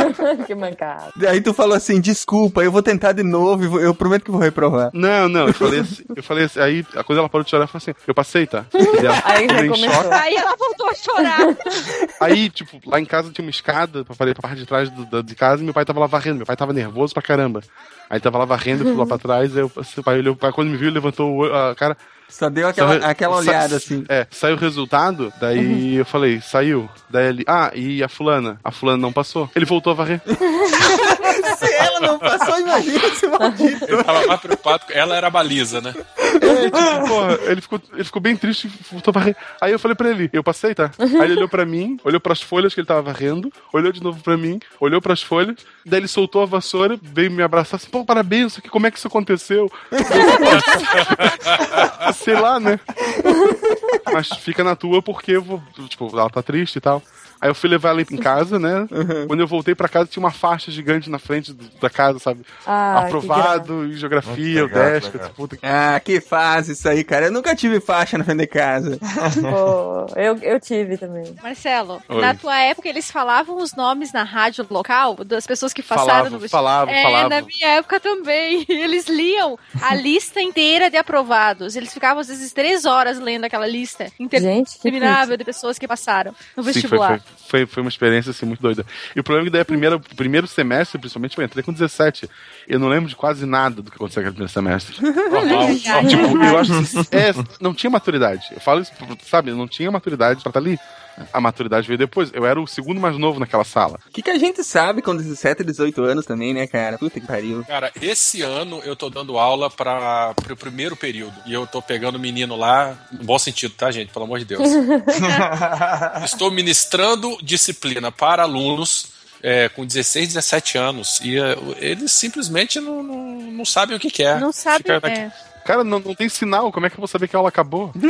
que mancada. Aí tu falou assim, desculpa, eu vou tentar de novo, eu prometo que vou reprovar. Não, não, eu falei assim, eu falei assim, aí a coisa ela parou de chorar e falou assim, eu passei, tá? Ela Aí. Aí ela voltou a chorar. Aí, tipo, lá em casa tinha uma escada pra, pra parte de trás do- da- de casa e meu pai tava lá varrendo. Meu pai tava nervoso pra caramba. Aí tava eu fui lá pra trás, aí o pai olhou, quando me viu, levantou a cara. Só deu aquela, Saiu- aquela sa- olhada assim. É, saiu o resultado, daí eu falei, saiu. Daí ele, ah, e a fulana? A fulana não passou. Ele voltou a varrer. Ela não passou, imagina esse maldito. Ele tava mais preocupado, ela era a baliza, né? É, tipo, porra, ele ficou, ele ficou bem triste e voltou a varrer. Aí eu falei pra ele, eu passei, tá? Aí ele olhou pra mim, olhou pras folhas que ele tava varrendo, olhou de novo pra mim, olhou pras folhas, daí ele soltou a vassoura, veio me abraçar assim, pô, parabéns, aqui, como é que isso aconteceu? Sei lá, né? Mas fica na tua porque eu vou, tipo, ela tá triste e tal. Aí eu fui levar ela em casa, né? Quando eu voltei pra casa, tinha uma faixa gigante na frente do- da casa, sabe? Ah, Aprovado em geografia, legal. puta Ah, que fase isso aí, cara. Eu nunca tive faixa na frente de casa. Pô, eu, eu tive também. Marcelo, Oi. na tua época eles falavam os nomes na rádio local das pessoas que passaram Falavam, no vestibular? falavam, é, falavam. na minha época também. Eles liam a lista inteira de aprovados. Eles ficavam às vezes três horas lendo aquela lista Gente, interminável de pessoas que passaram no Sim, foi, vestibular. foi, foi, foi uma experiência assim, muito doida. E o problema é que daí primeira, primeiro semestre, principalmente, eu entrei com 17. Eu não lembro de quase nada do que aconteceu naquele primeiro semestre. Normal. tipo, eu acho que é, não tinha maturidade. Eu falo isso, sabe? Eu não tinha maturidade pra estar ali. A maturidade veio depois. Eu era o segundo mais novo naquela sala. O que, que a gente sabe com 17, 18 anos também, né, cara? Puta que pariu. Cara, esse ano eu tô dando aula para o primeiro período. E eu tô pegando o menino lá, no bom sentido, tá, gente? Pelo amor de Deus. Estou ministrando disciplina para alunos é, com 16, 17 anos. E é, eles simplesmente não, não, não sabem o que quer. Não sabe. Fica daqui- É. Cara, não, não tem sinal. Como é que eu vou saber que a aula acabou?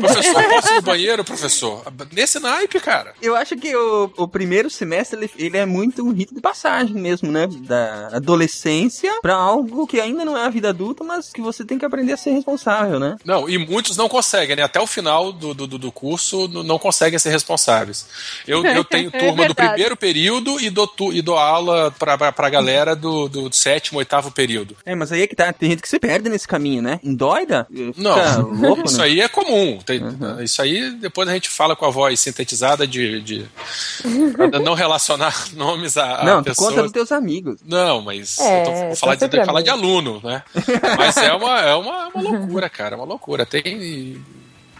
Professor, posso ir no banheiro, professor? Nesse naipe, cara. Eu acho que o, o primeiro semestre ele, ele é muito um rito de passagem mesmo, né? Da adolescência pra algo que ainda não é a vida adulta, mas que você tem que aprender a ser responsável, né? Não, e muitos não conseguem, né? Até o final do, do, do curso não conseguem ser responsáveis. Eu, eu tenho É turma do verdade. primeiro período e dou, tu- e dou aula pra, pra, pra galera do, do sétimo, oitavo período. É, mas aí é que tá. Tem gente que se perde nesse caminho, né? Endoida? Não, louco, isso né? aí é comum. Tem- Isso aí depois a gente fala com a voz sintetizada de. de não relacionar nomes a, Não, pessoas. conta dos teus amigos. Não, mas É, eu tô tá vou falar, de, falar de aluno, né? Mas é uma, é uma, uma loucura, cara, é uma loucura. Tem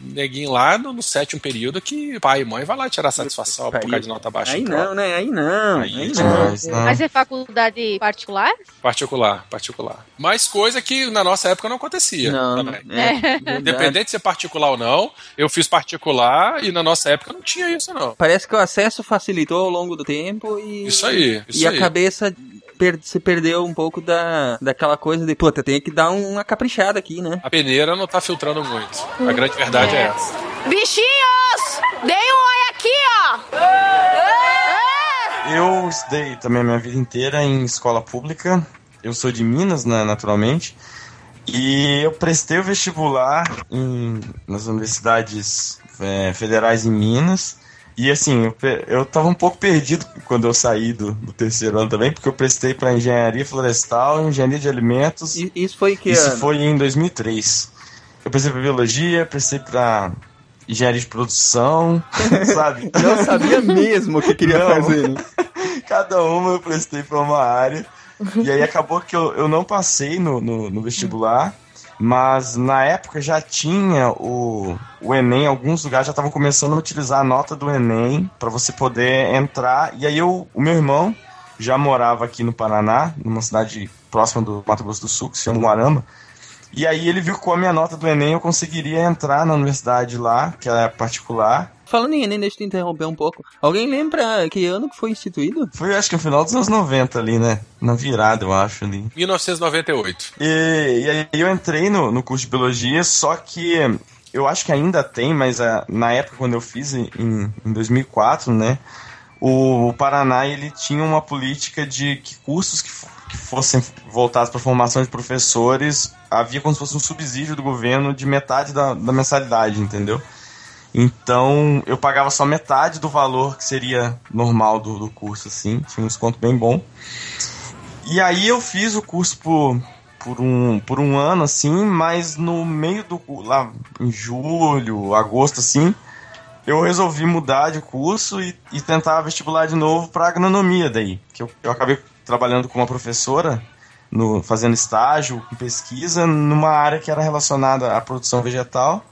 neguinho lá no, no sétimo período que pai e mãe vai lá tirar satisfação por causa de nota baixa. Aí não, né? Aí não. Aí Aí, é não. não. Mas é faculdade particular? Particular, particular. Mas coisa que na nossa época não acontecia. Não, também. é, verdade. Independente de ser particular ou não, eu fiz particular e na nossa época não tinha isso, não. Parece que o acesso facilitou ao longo do tempo e. Isso aí, isso e aí. a cabeça per- se perdeu um pouco da, daquela coisa de, puta, tem que dar uma caprichada aqui, né? A peneira não tá filtrando muito. A grande verdade é, essa. Bichinhos! Dei um oi aqui, ó! Eu estudei também a minha vida inteira em escola pública. Eu sou de Minas, né, naturalmente. E eu prestei o vestibular em, nas universidades é, federais em Minas. E assim, eu, eu tava um pouco perdido quando eu saí do, do terceiro ano também, porque eu prestei para engenharia florestal, engenharia de alimentos. E isso foi que Isso ano? foi em 2003. Eu prestei para biologia, prestei para engenharia de produção, sabe? Não sabia mesmo o que queria Não. fazer. né? Cada uma eu prestei para uma área. E aí acabou que eu, eu não passei no, no, no vestibular, mas na época já tinha o, o Enem, alguns lugares já estavam começando a utilizar a nota do Enem para você poder entrar. E aí eu, o meu irmão já morava aqui no Paraná, numa cidade próxima do Mato Grosso do Sul, que se chama Guarama. E aí ele viu que com a minha nota do Enem eu conseguiria entrar na universidade lá, que era particular. Falando em Enem, deixa eu te interromper um pouco. Alguém lembra que ano que foi instituído? Foi acho que no final dos anos 90 ali, né? Na virada, eu acho ali. 1998. E, e aí eu entrei no, no curso de biologia, só que eu acho que ainda tem, mas ah, na época quando eu fiz em, em 2004, né? o, o Paraná ele tinha uma política de que cursos que, que fossem voltados para formação de professores havia como se fosse um subsídio do governo de metade da, da mensalidade, entendeu? Então eu pagava só metade do valor que seria normal do, do curso, assim, tinha um desconto bem bom. E aí eu fiz o curso por, por, um, por um ano, assim, mas no meio do lá em julho, agosto, assim, eu resolvi mudar de curso e, e tentar vestibular de novo para agronomia daí. Que eu, eu acabei trabalhando com uma professora, no, fazendo estágio, com pesquisa, numa área que era relacionada à produção vegetal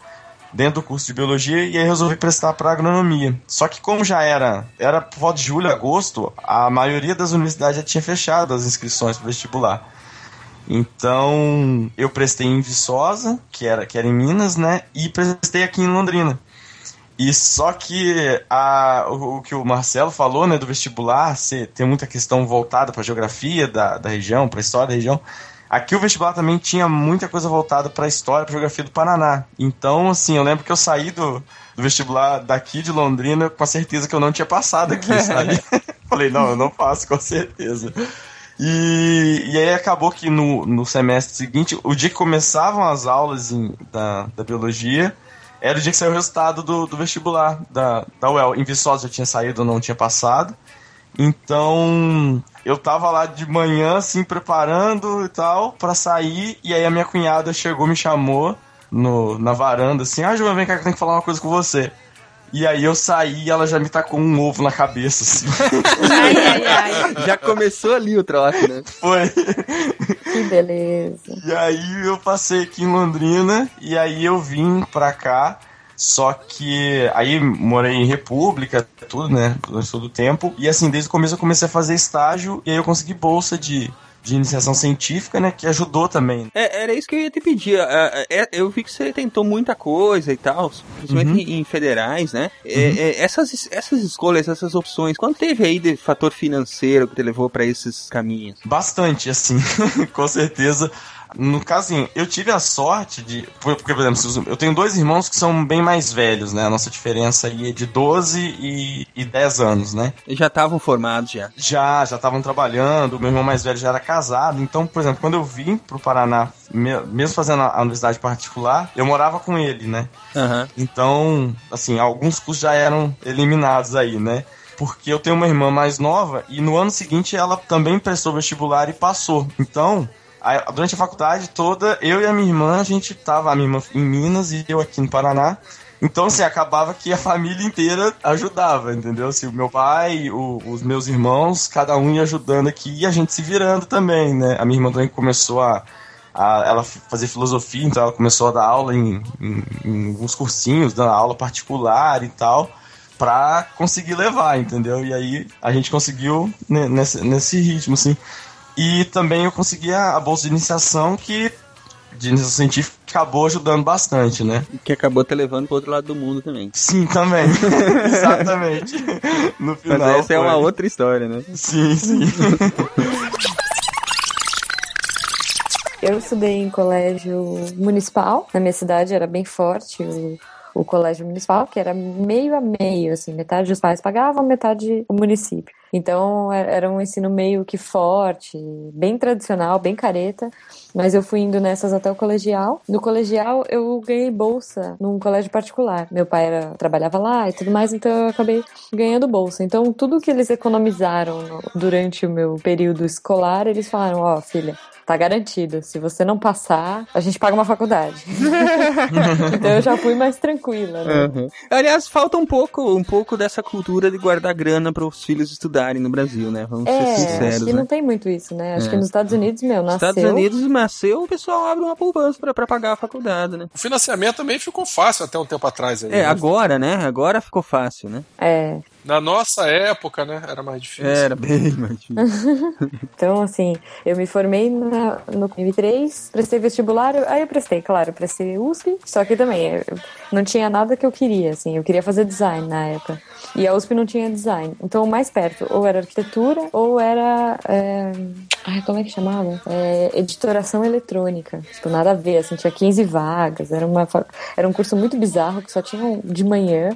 dentro do curso de biologia e aí resolvi prestar para agronomia. Só que como já era, era por volta de julho, agosto, a maioria das universidades já tinha fechado as inscrições para vestibular. Então, eu prestei em Viçosa, que era, que era em Minas, né? E prestei aqui em Londrina. E só que a, o, o, que o Marcelo falou, né, do vestibular, se, tem muita questão voltada para a geografia da, da região, para a história da região. Aqui o vestibular também tinha muita coisa voltada para a história, para geografia do Paraná. Então, assim, eu lembro que eu saí do, do vestibular daqui de Londrina com a certeza que eu não tinha passado aqui, sabe? Falei, não, eu não passo, com certeza. E, e aí acabou que no, no semestre seguinte, o dia que começavam as aulas em, da, da biologia, era o dia que saiu o resultado do, do vestibular da, da UEL. Em Viçosa já tinha saído, não tinha passado. Então, eu tava lá de manhã, assim, preparando e tal, para sair, e aí a minha cunhada chegou, me chamou no, na varanda, assim, ah, João, vem cá que eu tenho que falar uma coisa com você. E aí eu saí e ela já me tacou um ovo na cabeça, assim. Ai, ai, ai. Já começou ali o troço, né? Foi. Que beleza. E aí eu passei aqui em Londrina, e aí eu vim pra cá, só que aí morei em República, tudo, né? Durante todo o tempo. E assim, desde o começo eu comecei a fazer estágio, e aí eu consegui bolsa de, de iniciação científica, né? Que ajudou também. É, era isso que eu ia te pedir. É, é, eu vi que você tentou muita coisa e tal, principalmente em, em federais, né? É, é, essas, essas escolhas, essas opções, quanto teve aí de fator financeiro que te levou para esses caminhos? Bastante, assim, com certeza. No caso, assim, eu tive a sorte de. Porque, por exemplo, eu tenho dois irmãos que são bem mais velhos, né? A nossa diferença aí é de 12 e, e 10 anos, né? E já estavam formados já. Já, já estavam trabalhando, o meu irmão mais velho já era casado. Então, por exemplo, quando eu vim pro Paraná, me- mesmo fazendo a universidade particular, eu morava com ele, né? Aham. Então, assim, alguns cursos já eram eliminados aí, né? Porque eu tenho uma irmã mais nova e no ano seguinte ela também prestou vestibular e passou. Então, durante a faculdade toda, eu e a minha irmã, a gente tava, a minha irmã em Minas e eu aqui no Paraná. Então, assim, acabava que a família inteira ajudava, entendeu? Assim, o meu pai, o- os meus irmãos, cada um ia ajudando aqui e a gente se virando também, né? A minha irmã também começou a, a ela fazer filosofia, então ela começou a dar aula em, em, em alguns cursinhos, dando aula particular e tal, pra conseguir levar, entendeu? E aí a gente conseguiu ne- nesse, nesse ritmo, assim. E também eu consegui a, a bolsa de iniciação que de iniciação científica acabou ajudando bastante, né? Que acabou te levando pro outro lado do mundo também. Sim, também. Exatamente. No final. Mas essa é foi. uma outra história, né? Sim, sim. Eu estudei em colégio municipal, na minha cidade era bem forte o, o colégio municipal, que era meio a meio, assim, metade dos pais pagavam, metade o município. Então era era um ensino meio que forte, bem tradicional, bem careta, mas eu fui indo nessas até o colegial. No colegial eu ganhei bolsa num colégio particular. Meu pai era, trabalhava lá e tudo mais, então eu acabei ganhando bolsa. Então tudo que eles economizaram no- durante o meu período escolar, eles falaram: Ó, filha, tá garantido. Se você não passar, a gente paga uma faculdade. então eu já fui mais tranquila, né? Uhum. Aliás, falta um pouco, um pouco dessa cultura de guardar grana para os filhos estudarem no Brasil, né? Vamos É, ser sinceros, acho que né? não tem muito isso, né? Acho É. que nos Estados Unidos, meu, Nos nasceu. Estados Unidos nasceu, o pessoal abre uma poupança pra, pra pagar a faculdade, né? O financiamento também ficou fácil até um tempo atrás. Aí, É, né? agora, né? Agora ficou fácil, né? É. Na nossa época, né? Era mais difícil. Era bem mais difícil. Então, assim, eu me formei na, no M3, prestei vestibular, aí eu prestei, claro, prestei USP, só que também eu não tinha nada que eu queria, assim, eu queria fazer design na época. E a USP não tinha design. Então, o mais perto, ou era arquitetura, ou era. é, Ai, como é que chamava? É, editoração eletrônica. Tipo, nada a ver, assim, tinha 15 vagas, era, uma, era um curso muito bizarro que só tinha de manhã.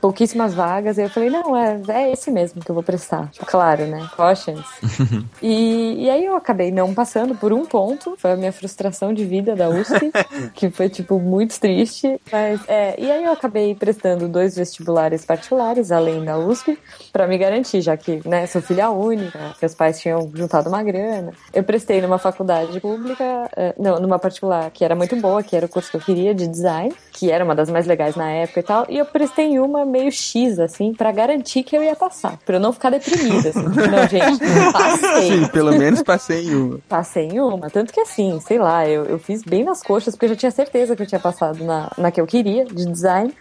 Pouquíssimas vagas. E eu falei, não, é, é esse mesmo que eu vou prestar. Tipo, claro, né? Cautions. e, e aí eu acabei não passando por um ponto. Foi a minha frustração de vida da USP, que foi, tipo, muito triste. Mas, é, e aí eu acabei prestando dois vestibulares particulares, além da USP, pra me garantir, já que, né, sou filha única, meus pais tinham juntado uma grana. Eu prestei numa faculdade pública, eh, não, numa particular, que era muito boa, que era o curso que eu queria, de design, que era uma das mais legais na época e tal, e eu prestei em uma meio X, assim, pra garantir que eu ia passar, pra eu não ficar deprimida, assim. Não, gente, passei. Sim, pelo menos passei em uma. Passei em uma. Tanto que assim, sei lá, eu, eu fiz bem nas coxas, porque eu já tinha certeza que eu tinha passado na, na que eu queria, de design.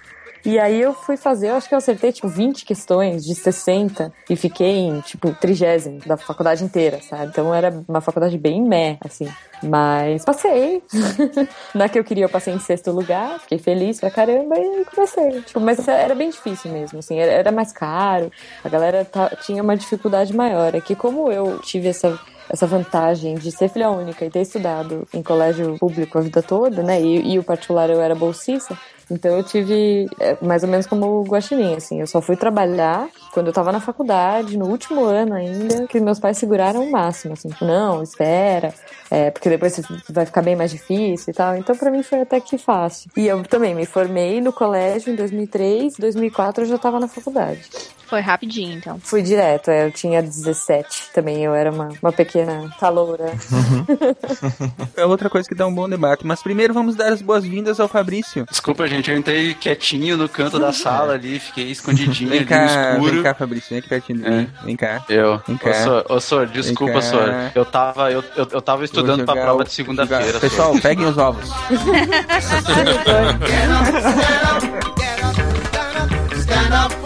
E aí eu fui fazer, eu acho que eu acertei, tipo, 20 questões de 60 e fiquei em, tipo, trigésimo da faculdade inteira, sabe? Então era uma faculdade bem meh, assim. Mas passei. Na que eu queria, eu passei em sexto lugar, fiquei feliz pra caramba e comecei. Tipo, mas era bem difícil mesmo, assim, era, era mais caro, a galera tinha uma dificuldade maior. É que como eu tive essa essa vantagem de ser filha única e ter estudado em colégio público a vida toda, né? E, e o particular eu era bolsista. Então eu tive é, mais ou menos como o Guaxinim, assim. Eu só fui trabalhar quando eu tava na faculdade, no último ano ainda, que meus pais seguraram o máximo, assim. Tipo, não, espera, é, porque depois vai ficar bem mais difícil e tal. Então pra mim foi até que fácil. E eu também me formei no colégio em 2003, 2004 eu já tava na faculdade. Foi rapidinho, então. Fui direto, é, eu tinha 17 também, eu era uma, uma pequena caloura. É outra coisa que dá um bom debate. Mas primeiro vamos dar as boas-vindas ao Fabrício. Desculpa, gente, eu entrei quietinho no canto da sala ali, fiquei escondidinho Vem ali cá, no escuro. vem cá, Fabrício. Vem aqui pertinho de mim. Vem cá. Eu. Vem cá. Ô, Sor, desculpa. Sor. Eu tava, eu, eu, eu tava estudando pra prova o- de segunda-feira. Pessoal, peguem os ovos. Stand up for your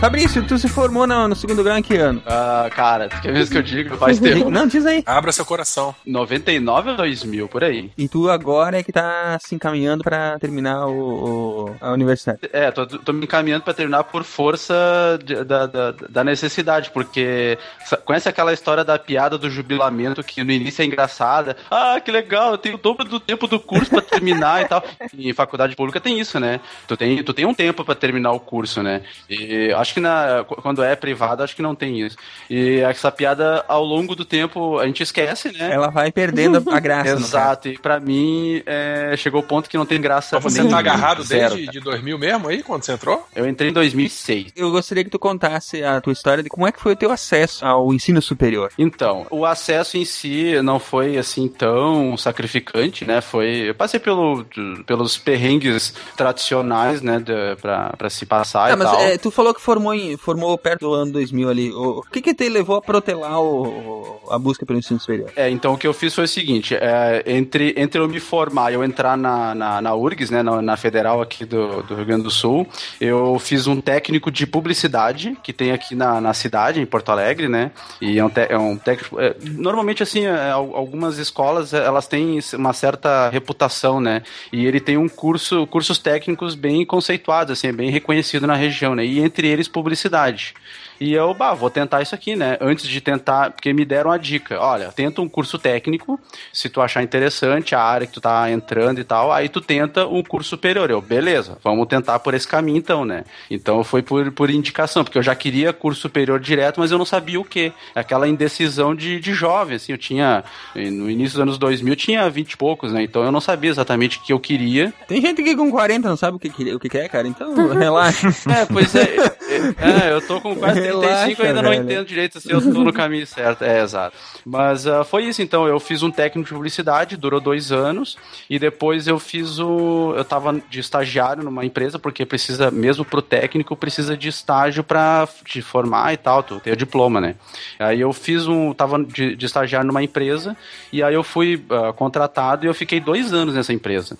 Fabrício, tu se formou no, no segundo grau em que ano? Ah, cara, que vez que eu digo, faz tempo. Não, diz aí. Abra seu coração. 99 ou 2000, por aí. E tu agora é que tá se encaminhando pra terminar o, o- a universidade. É, tô, tô me encaminhando pra terminar por força de- da, da, da necessidade, porque conhece aquela história da piada do jubilamento que no início é engraçada? Ah, que legal, eu tenho o dobro do tempo do curso pra terminar e tal. E em faculdade pública tem isso, né? Tu tem, tu tem um tempo pra terminar o curso, né? E acho que na, quando é privado, acho que não tem isso. E essa piada, ao longo do tempo, a gente esquece, né? Ela vai perdendo a graça. Exato, e pra mim é, chegou o ponto que não tem graça Mas você tá agarrado Zero, desde de 2000 mesmo aí, quando você entrou? Eu entrei em 2006. Eu gostaria que tu contasse a tua história de como é que foi o teu acesso ao ensino superior. Então, o acesso em si não foi assim tão sacrificante, né? Foi, eu passei pelo, pelos perrengues tradicionais, né, de, pra, pra se passar Tá, e mas tal. é, tu falou que formou, em- formou perto do ano 2000 ali. O, que que te levou a protelar o, a busca pelo ensino superior? É, então o que eu fiz foi o seguinte, é, entre, entre eu me formar e eu entrar na, na, na URGS, né, na, na federal aqui do, do Rio Grande do Sul, eu fiz um técnico de publicidade, que tem aqui na, na cidade, em Porto Alegre, né, e é um, te- é um técnico, é, normalmente assim, é, al- algumas escolas, é, elas têm uma certa reputação, né, e ele tem um curso, cursos técnicos bem conceituados, assim, bem reconhecido na região, né, e entre eles publicidade. E eu, bah, vou tentar isso aqui, né? Antes de tentar, porque me deram a dica, olha, tenta um curso técnico, se tu achar interessante a área que tu tá entrando e tal, aí tu tenta um curso superior. Eu, beleza, vamos tentar por esse caminho então, né? Então foi por, por indicação, porque eu já queria curso superior direto, mas eu não sabia o que. Aquela indecisão de, de jovem, assim, eu tinha, no início dos anos 2000, eu tinha 20 e poucos, né? Então eu não sabia exatamente o que eu queria. Tem gente que com 40 não sabe o que, o que que é, cara. Então, relaxa. É, pois é, é, é, eu tô com quase 35 Relaxa, e ainda não velho. entendo direito se eu tô no caminho certo. É, exato. Mas ah, foi isso, então. Eu fiz um técnico de publicidade, durou dois anos, e depois eu fiz o. Eu tava de estagiário numa empresa, porque precisa, mesmo pro técnico, precisa de estágio pra te formar e tal, tu ter o diploma, né? Aí eu fiz um. Tava de, de estagiário numa empresa, e aí eu fui ah, contratado e eu fiquei dois anos nessa empresa.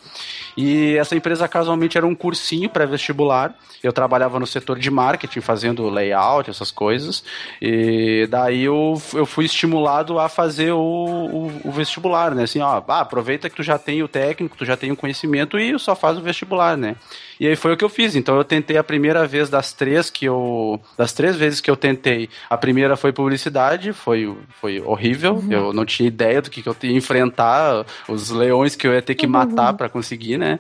E essa empresa casualmente era um cursinho pré-vestibular. Eu trabalhava no setor de marketing, marketing, fazendo layout, essas coisas. E daí eu, eu fui estimulado a fazer o, o, o vestibular, né? Assim, ó, ah, aproveita que tu já tem o técnico, tu já tem o conhecimento e só faz o vestibular, né? E aí foi o que eu fiz. Então eu tentei a primeira vez das três que eu. Das três vezes que eu tentei, a primeira foi publicidade, foi, foi horrível. Uhum. Eu não tinha ideia do que, que eu ia enfrentar, os leões que eu ia ter que matar pra conseguir, né?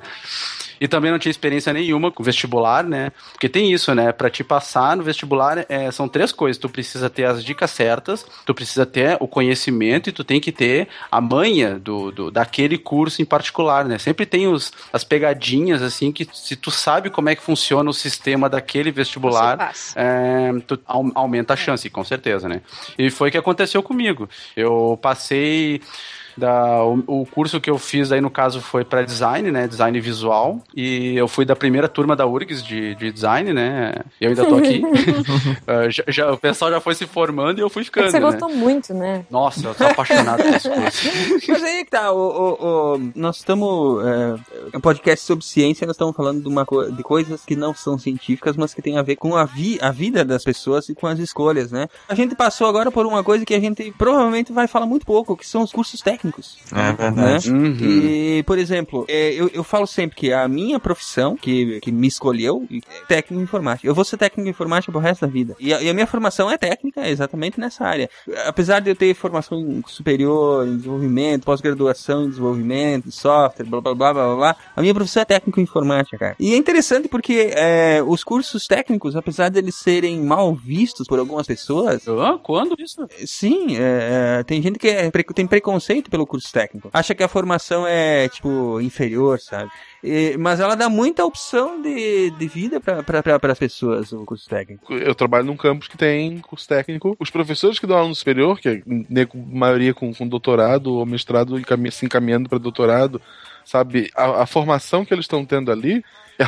E também não tinha experiência nenhuma com vestibular, né? Porque tem isso, né? Pra te passar no vestibular, é, são três coisas. Tu precisa ter as dicas certas, tu precisa ter o conhecimento e tu tem que ter a manha do, do daquele curso em particular, né? Sempre tem os, as pegadinhas, assim, que se tu sabe como é que funciona o sistema daquele vestibular, é, tu au- aumenta a chance, com certeza, né? E foi o que aconteceu comigo. Eu passei da, o, o curso que eu fiz aí no caso foi para design, né, design visual, e eu fui da primeira turma da URGS de, de design, né, eu ainda tô aqui. Uh, já, já- o pessoal já foi se formando e eu fui É ficando, que você né. gostou muito, né? Nossa, eu tô apaixonado por esse curso. Mas aí que tá, o, o- o- nós estamos. É, um podcast sobre ciência, nós estamos falando de, uma, co- de coisas que não são científicas, mas que tem a ver com a, vi, a vida das pessoas e com as escolhas, né? A gente passou agora por uma coisa que a gente provavelmente vai falar muito pouco, que são os cursos técnicos. É verdade. Né? E, por exemplo, é, eu, eu falo sempre que a minha profissão, que, que me escolheu, é técnico em informática. Eu vou ser técnico em informática pro resto da vida. E a, e a minha formação é técnica exatamente nessa área. Apesar de eu ter formação superior, em desenvolvimento, pós-graduação em desenvolvimento, em software, blá blá blá blá blá, blá, a minha profissão é técnico informática, cara. E é interessante porque é, os cursos técnicos, apesar de eles serem mal vistos por algumas pessoas. Ah, quando isso? Sim, é, é, tem gente que é tem preconceito pelo curso técnico. Acha que a formação é, tipo, inferior, sabe? E- mas ela dá muita opção de, de vida para as pessoas, o curso técnico. Eu trabalho num campus que tem curso técnico. Os professores que dão aula no superior, que é maioria com, com doutorado ou mestrado se encaminhando para doutorado, sabe? A, a formação que eles estão tendo ali,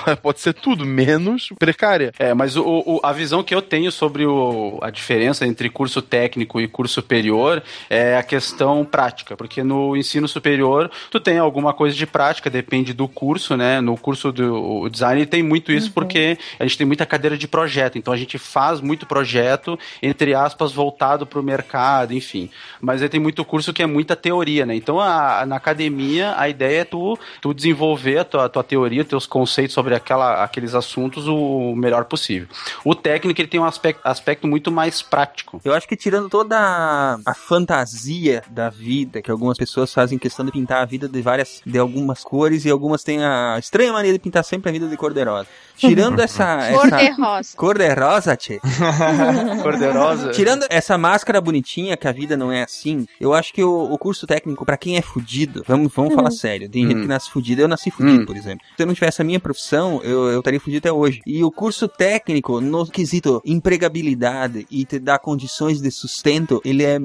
ela pode ser tudo menos precária. É, mas o, o- a visão que eu tenho sobre o- a diferença entre curso técnico e curso superior é a questão prática, porque no ensino superior tu tem alguma coisa de prática, depende do curso, né? No curso do o design tem muito isso porque a gente tem muita cadeira de projeto, então a gente faz muito projeto, entre aspas, voltado para o mercado, enfim. Mas aí tem muito curso que é muita teoria, né? Então a- na academia a ideia é tu, tu desenvolver a tua, a tua teoria, teus conceitos sobre aquela, aqueles assuntos o melhor possível. O técnico ele tem um aspecto, aspecto muito mais prático. Eu acho que tirando toda a, a fantasia da vida, que algumas pessoas fazem questão de pintar a vida de várias, de algumas cores, e algumas têm a estranha mania de pintar sempre a vida de cor-de-rosa. Tirando essa... essa... Cor-de-rosa. Cor-de-rosa, tchê. Cor-de-rosa. Tirando essa máscara bonitinha que a vida não é assim, eu acho que o, o curso técnico, pra quem é fudido, vamos, vamos falar sério, tem gente que nasce fudido, eu nasci fudido, por exemplo. Se eu não tivesse a minha profissão, eu, eu estaria fudido até hoje. E o curso técnico, no quesito empregabilidade e te dar condições de sustento, ele é,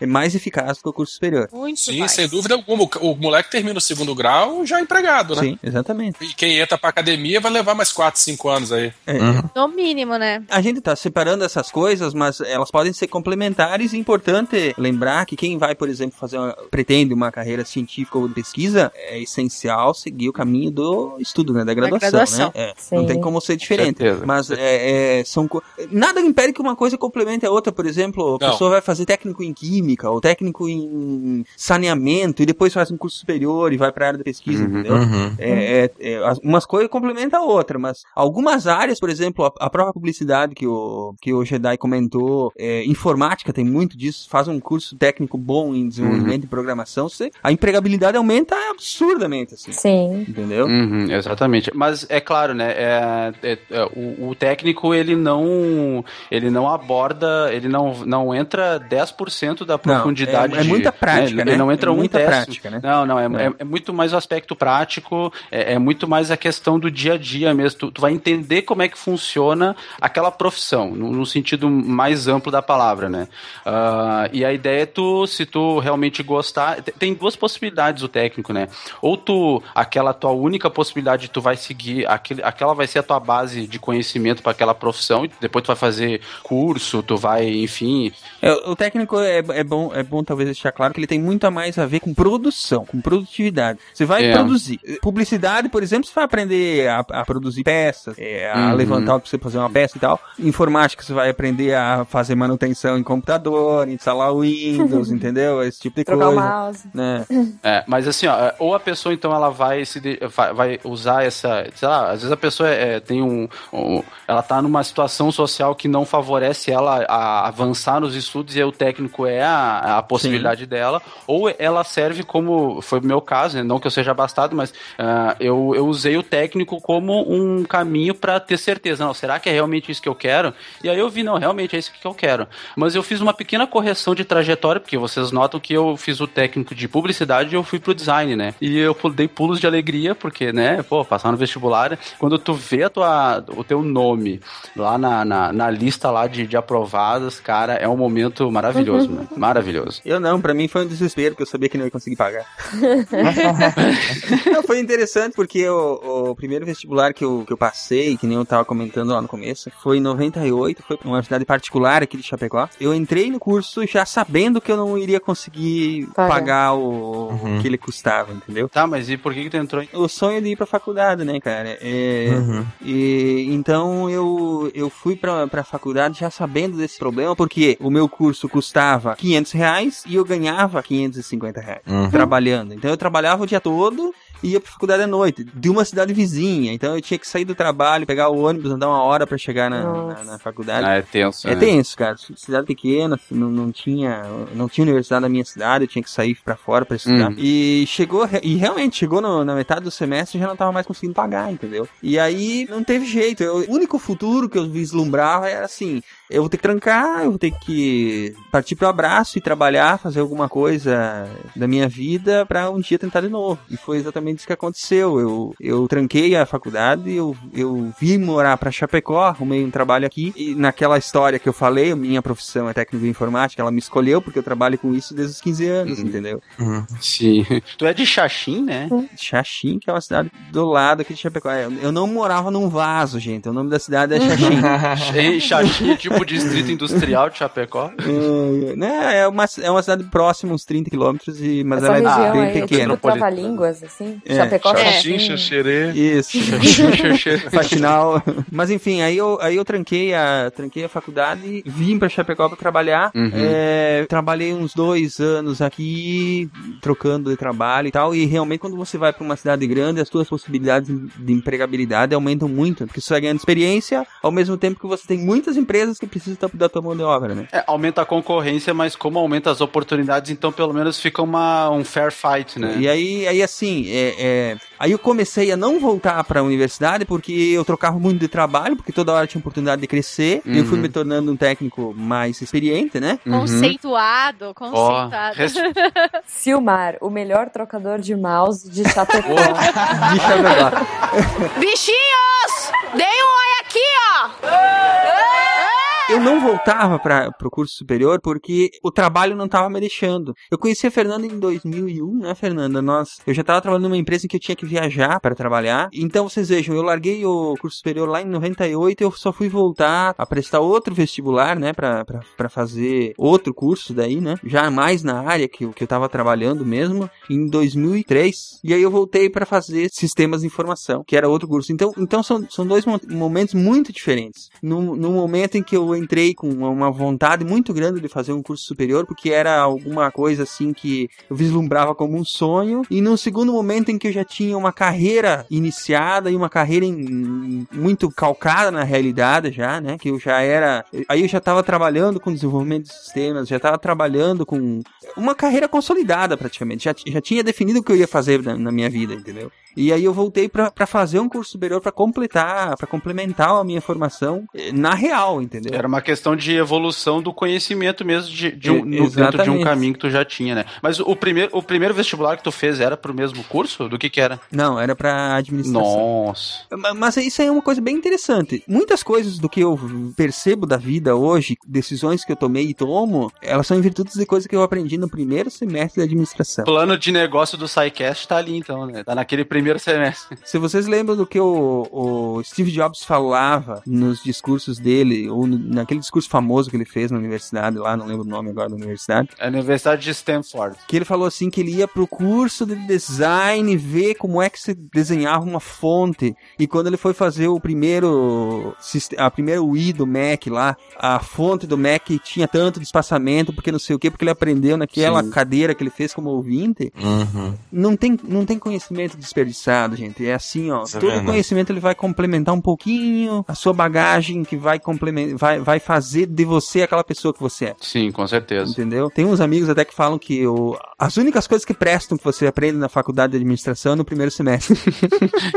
é mais eficaz do que o curso superior. Muito Sim, mais. sem dúvida alguma. O moleque termina o segundo grau já empregado, né? Sim, exatamente. E quem entra pra academia vai levar mais 4, 5 anos aí. É. No mínimo, né? A gente tá separando essas coisas, mas elas podem ser complementares e é importante lembrar que quem vai, por exemplo, fazer uma, pretende uma carreira científica ou de pesquisa, é essencial seguir o caminho do estudo, né? Da graduação, graduação. né? É, não tem como ser diferente. Certeza. Mas é, é, são co- nada impede que uma coisa complemente a outra. Por exemplo, a Não. pessoa vai fazer técnico em química ou técnico em saneamento e depois faz um curso superior e vai para a área da pesquisa, entendeu? Uhum. É, é, é, as- umas coisas complementam a outra, mas algumas áreas, por exemplo, a, a própria publicidade que o, que o Jedi comentou, é, informática tem muito disso, faz um curso técnico bom em desenvolvimento e programação, você, a empregabilidade aumenta absurdamente, assim. Sim. Entendeu? Uhum, exatamente. Mas é claro, né? é- é- é, o, o técnico ele não ele não aborda, ele não, não entra 10% da profundidade. é- é de- muita prática, Ele, né? ele não entra É um muita décimo. prática, né? Não, não, é, Não. é- é muito mais o aspecto prático, é, é muito mais a questão do dia a dia mesmo. Tu, tu vai entender como é que funciona aquela profissão, no, no sentido mais amplo da palavra, né? Ah, e a ideia é tu, se tu realmente gostar, te- tem duas possibilidades o técnico, né? Ou tu, aquela tua única possibilidade, tu vai seguir seguir, aquele, aquela vai ser a tua base de conhecimento para aquela profissão, e depois tu vai fazer curso, tu vai, enfim. É, o técnico é, é, bom, é bom talvez deixar claro que ele tem muito a mais a ver com produção, com produtividade. Você vai É. produzir. Publicidade, por exemplo, você vai aprender a, a produzir peças, é, a Uhum. levantar pra você fazer uma peça e tal. Informática, você vai aprender a fazer manutenção em computador, instalar o Windows, entendeu? Esse tipo de Trocar o coisa. mouse. Né? É, mas assim, ó, é, ou a pessoa então ela vai se vai usar essa, sei lá, às vezes a pessoa é, tem um, um- ela tá numa situação social que não favorece ela a avançar nos estudos e o técnico é a, a possibilidade dela, ou ela serve como foi o meu caso, né, não que eu seja abastado, mas ah, eu, eu usei o técnico como um caminho para ter certeza, não, será que é realmente isso que eu quero? E aí eu vi, não, realmente é isso que eu quero. Mas eu fiz uma pequena correção de trajetória, porque vocês notam que eu fiz o técnico de publicidade e eu fui pro design, né? E eu dei pulos de alegria, porque, né, pô, passar no vestibular, quando tu vê a tua, o teu nome lá na, na, na lista lá de, de aprovados, cara, é um momento maravilhoso, né? Maravilhoso. Eu não, pra mim foi um desespero, porque eu sabia que não ia conseguir pagar. Não, foi interessante porque o, o primeiro vestibular que eu, que eu passei, que nem eu tava comentando lá no começo, foi em 98, foi uma cidade particular aqui de Chapecó. Eu entrei no curso já sabendo que eu não iria conseguir Pagar. pagar o, o que ele custava, entendeu? Tá, mas e por que, que tu entrou em. O sonho de ir pra faculdade, né, cara? É, Uhum. e então eu, eu fui pra, pra faculdade já sabendo desse problema, porque o meu curso custava 500 reais e eu ganhava 550 reais Uhum. trabalhando. Então eu trabalhava o dia todo e ia pra faculdade à noite, de uma cidade vizinha. Então eu tinha que sair do trabalho, pegar o ônibus, andar uma hora pra chegar na, na, na faculdade. Ah, é tenso. É né? tenso, cara. Cidade pequena, não, não tinha não tinha universidade na minha cidade, eu tinha que sair pra fora pra estudar. Hum. E chegou, e realmente chegou no- na metade do semestre e já não tava mais conseguindo pagar, entendeu? E aí não teve jeito. Eu- o único futuro que eu vislumbrava era assim: eu vou ter que trancar, eu vou ter que partir pro abraço e trabalhar, fazer alguma coisa da minha vida pra um dia tentar de novo. E foi exatamente isso que aconteceu. Eu, eu tranquei a faculdade, eu, eu vim morar pra Chapecó, arrumei um trabalho aqui. E naquela história que eu falei, minha profissão é técnico de informática, ela me escolheu porque eu trabalho com isso desde os 15 anos, entendeu? Sim. Tu é de Xaxim, né? Xaxim, que é uma cidade do lado aqui de Chapecó. Eu eu não morava num vaso, gente. O nome da cidade é Xaxim. Em Xaxim é tipo distrito industrial de Chapecó. É, né, é, uma, é uma cidade próxima, uns 30 quilômetros, e- mas Essa ela é região bem aí, pequena. tipo trava-línguas, assim. É. Chapecó, Xaxim, Xaxim. xaxerê. Isso. Faxinal. Mas enfim, aí eu, aí eu tranquei, a, tranquei a faculdade, vim pra Chapecó pra trabalhar. Uhum. É, trabalhei uns dois anos aqui, trocando de trabalho e tal. E realmente, quando você vai pra uma cidade grande, as suas possibilidades de empregabilidade aumentam muito. Porque você vai ganhando experiência, ao mesmo tempo que você tem muitas empresas que precisam da- da tua mão de obra, né? É, aumenta a concorrência, mas como aumenta as oportunidades, então pelo menos fica uma, um fair fight, né? E aí, aí assim, é, é, aí eu comecei a não voltar pra universidade porque eu trocava muito de trabalho, porque toda hora tinha oportunidade de crescer. E eu fui Uhum. me tornando um técnico mais experiente, né? Conceituado, conceituado. Silmar, o melhor trocador de mouse de Chapecó. De Chapecó. Bichinhos! Dei um oi aqui, ó! Eu não voltava para o curso superior porque o trabalho não estava me deixando. Eu conheci a Fernanda em 2001, né, Fernanda? Nós, eu já estava trabalhando numa empresa em que eu tinha que viajar para trabalhar. Então vocês vejam, eu larguei o curso superior lá em 98 e eu só fui voltar a prestar outro vestibular, né, para fazer outro curso daí, né? Já mais na área que, que eu estava trabalhando mesmo, em 2003. E aí eu voltei para fazer sistemas de informação, que era outro curso. Então, então são, são dois mo- momentos muito diferentes. No, no momento em que eu entrei com uma- vontade muito grande de fazer um curso superior, porque era alguma coisa assim que eu vislumbrava como um sonho, e num segundo momento em que eu já tinha uma carreira iniciada e uma carreira em- muito calcada na realidade já, né? Que eu já era. Aí eu já estava trabalhando com desenvolvimento de sistemas, já estava trabalhando com uma carreira consolidada praticamente. Já, já tinha definido o que eu ia fazer na, na minha vida, entendeu? E aí eu voltei pra pra fazer um curso superior pra completar, pra complementar a minha formação eh, na real, entendeu? Era uma questão de evolução do conhecimento mesmo de, de um, no- dentro de um caminho que tu já tinha, né? Mas o primeiro, o primeiro vestibular que tu fez era pro mesmo curso? Do que que era? Não, era pra administração. Nossa. Ma- Mas isso aí é uma coisa bem interessante. Muitas coisas do que eu percebo da vida hoje, decisões que eu tomei e tomo, elas são em virtude de coisas que eu aprendi no primeiro semestre de administração. O plano de negócio do SciCast tá ali, então, né? Tá naquele primeiro primeiro semestre. Se vocês lembram do que o, o Steve Jobs falava nos discursos dele, ou no- naquele discurso famoso que ele fez na universidade lá, não lembro o nome agora da universidade, É a Universidade de Stanford. que ele falou assim que ele ia pro curso de design ver como é que se desenhava uma fonte. E quando ele foi fazer o primeiro a primeira UI do Mac lá, a fonte do Mac tinha tanto de espaçamento, porque não sei o que, porque ele aprendeu naquela Sim. cadeira que ele fez como ouvinte. Uhum. Não tem, não tem conhecimento desperdiçado, gente. É assim, ó. É todo conhecimento ele vai complementar um pouquinho a sua bagagem que vai complementar, vai, vai fazer de você aquela pessoa que você é. Sim, com certeza. Entendeu? Tem uns amigos até que falam que o, as únicas coisas que prestam que você aprende na faculdade de administração é no primeiro semestre.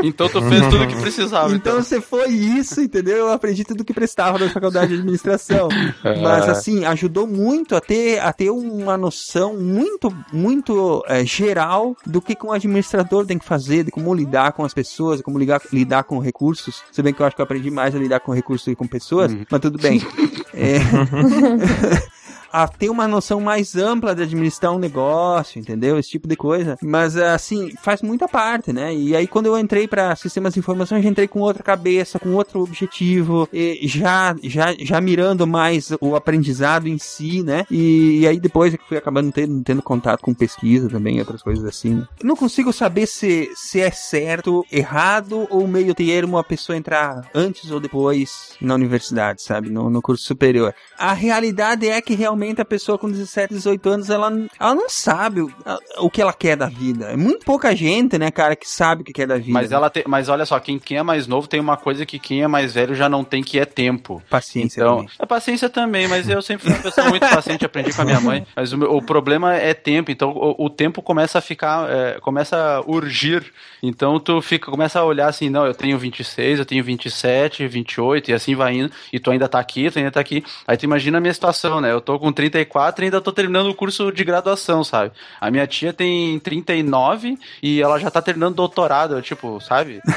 Então tu fez tudo o que precisava. então você foi isso, entendeu? Eu aprendi tudo que prestava na faculdade de administração. É. Mas assim, ajudou muito a ter, a ter uma noção muito, muito eh, geral do que um administrador tem que fazer, de como lidar com as pessoas, como ligar, lidar com recursos. Se bem que eu acho que eu aprendi mais a lidar com recursos do que com pessoas, mas tudo bem. É. a ter uma noção mais ampla de administrar um negócio, entendeu? Esse tipo de coisa. Mas, assim, faz muita parte, né? E aí, quando eu entrei para sistemas de informação, eu já entrei com outra cabeça, com outro objetivo, já, já, já mirando mais o aprendizado em si, né? E, e aí, depois é que fui acabando tendo, tendo contato com pesquisa também, outras coisas assim. Não consigo saber se, se é certo, errado ou meio termo a pessoa entrar antes ou depois na universidade, sabe? No, no curso superior. A realidade é que realmente a pessoa com 17, 18 anos, ela, ela não sabe o, o que ela quer da vida. É muito pouca gente, né, cara, que sabe o que quer da vida. Mas ela mas olha só, quem, quem é mais novo tem uma coisa que quem é mais velho já não tem que é tempo. Paciência Então, também. a paciência também, mas eu sempre fui uma pessoa muito paciente, aprendi com a minha mãe. Mas o, o problema é tempo, então o, o tempo começa a ficar, é, começa a urgir. Então tu fica, começa a olhar assim, não, eu tenho 26, eu tenho 27, 28 e assim vai indo. E tu ainda tá aqui, tu ainda tá aqui. Aí tu imagina a minha situação, né? Eu tô com 34 e ainda tô terminando o curso de graduação, sabe? A minha tia tem 39 e ela já tá terminando doutorado, tipo, sabe?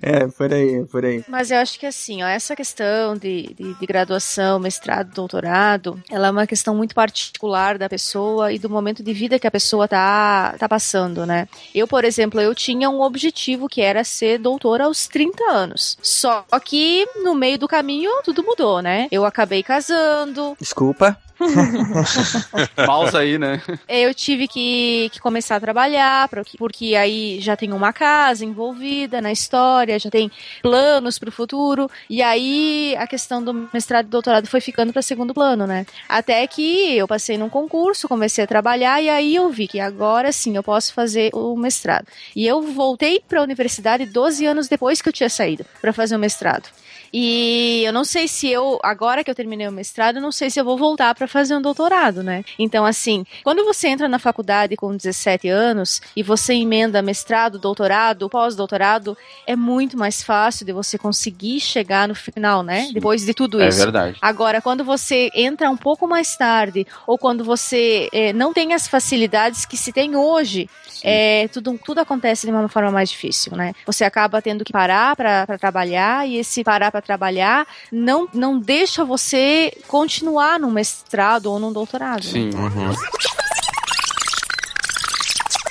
É, por aí, por aí. Mas eu acho que assim, ó, essa questão de, de, de graduação, mestrado, doutorado, ela é uma questão muito particular da pessoa e do momento de vida que a pessoa tá, tá passando, né? Eu, por exemplo, eu tinha um objetivo que era ser doutora aos 30 anos. Só que no meio do caminho tudo mudou, né? Eu acabei casando, Desculpa. Mouse aí, né? eu tive que, que começar a trabalhar, porque, porque aí já tem uma casa envolvida na história, já tem planos para o futuro, e aí a questão do mestrado e doutorado foi ficando para segundo plano, né? Até que eu passei num concurso, comecei a trabalhar, e aí eu vi que agora sim eu posso fazer o mestrado. E eu voltei para a universidade 12 anos depois que eu tinha saído para fazer o mestrado. E eu não sei se eu, agora que eu terminei o mestrado, eu não sei se eu vou voltar para fazer um doutorado, né? Então, assim, quando você entra na faculdade com 17 anos e você emenda mestrado, doutorado, pós-doutorado, é muito mais fácil de você conseguir chegar no final, né? Depois de tudo É isso. verdade. Agora, quando você entra um pouco mais tarde, ou quando você eh, não tem as facilidades que se tem hoje, é, tudo, tudo acontece de uma forma mais difícil, né? Você acaba tendo que parar para trabalhar, e esse parar para trabalhar não, não deixa você continuar num mestrado ou num doutorado. Sim.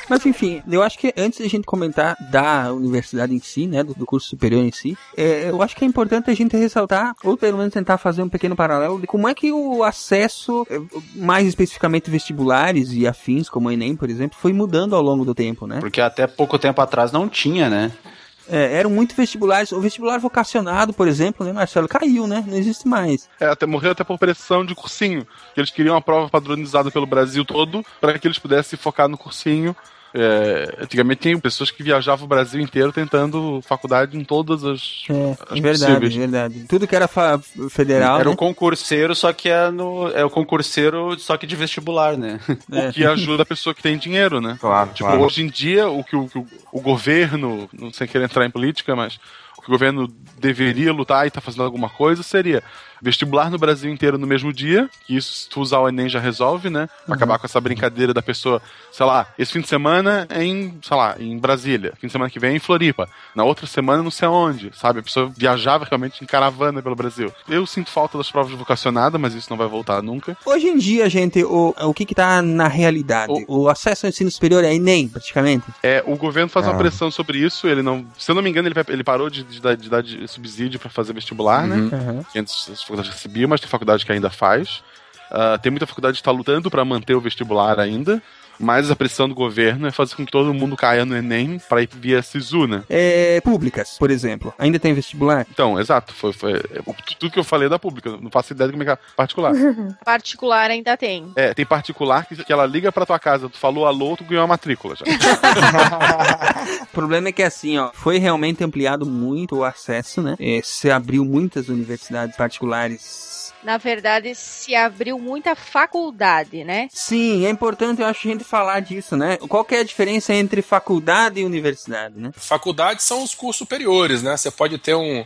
Mas enfim, eu acho que antes da gente comentar da universidade em si, né, do, do curso superior em si, é, eu acho que é importante a gente ressaltar, ou pelo menos tentar fazer um pequeno paralelo de como é que o acesso, é, mais especificamente vestibulares e afins, como o Enem, por exemplo, foi mudando ao longo do tempo, né? Porque até pouco tempo atrás não tinha, né? É, eram muito vestibulares. O vestibular vocacionado, por exemplo, né, Marcelo, caiu, né? Não existe mais. É, até morreu até por pressão de cursinho. Eles queriam uma prova padronizada pelo Brasil todo para que eles pudessem focar no cursinho. É, antigamente tinha pessoas que viajavam o Brasil inteiro tentando faculdade em todas as. É, as verdade, possíveis. verdade. Tudo que era federal. Era né? o concurseiro, só que é no. É o concurseiro, só que de vestibular, né? O que ajuda a pessoa que tem dinheiro, né? Claro, Tipo, claro. hoje em dia, o que o, o- o governo, não sei querer entrar em política, mas o que o governo deveria lutar e tá fazendo alguma coisa seria vestibular no Brasil inteiro no mesmo dia, que isso, se tu usar o Enem já resolve, né? Pra acabar com essa brincadeira da pessoa, sei lá, esse fim de semana é em, sei lá, em Brasília, fim de semana que vem é em Floripa, na outra semana não sei aonde, sabe? A pessoa viajava realmente em caravana pelo Brasil. Eu sinto falta das provas de vocacionada, mas isso não vai voltar nunca. Hoje em dia, gente, o, o que que tá na realidade? O, acesso ao ensino superior é Enem, praticamente? É, o governo faz uma Ah. pressão sobre isso, ele não. Se eu não me engano, ele, vai- ele parou de, de dar, de dar de subsídio pra fazer vestibular, Uhum. né? Uhum. Antes as faculdades recebiam, mas tem faculdade que ainda faz. Ah, tem muita faculdade que está lutando para manter o vestibular ainda, mas a pressão do governo é fazer com que todo mundo caia no Enem para ir via SISU, né? É, públicas, por exemplo. Ainda tem vestibular? Então, exato. Foi, foi o- tudo que eu falei é da pública. Não faço ideia de como é que é particular. Particular ainda tem. É, tem particular que, que ela liga pra tua casa, tu falou alô, tu ganhou a matrícula já. O problema é que assim, ó, foi realmente ampliado muito o acesso, né? É, se abriu muitas universidades particulares. Na verdade, se abriu muita faculdade, né? Sim, é importante, eu acho, a gente falar disso, né? Qual que é a diferença entre faculdade e universidade, né? Faculdades são os cursos superiores, né? Você pode ter um,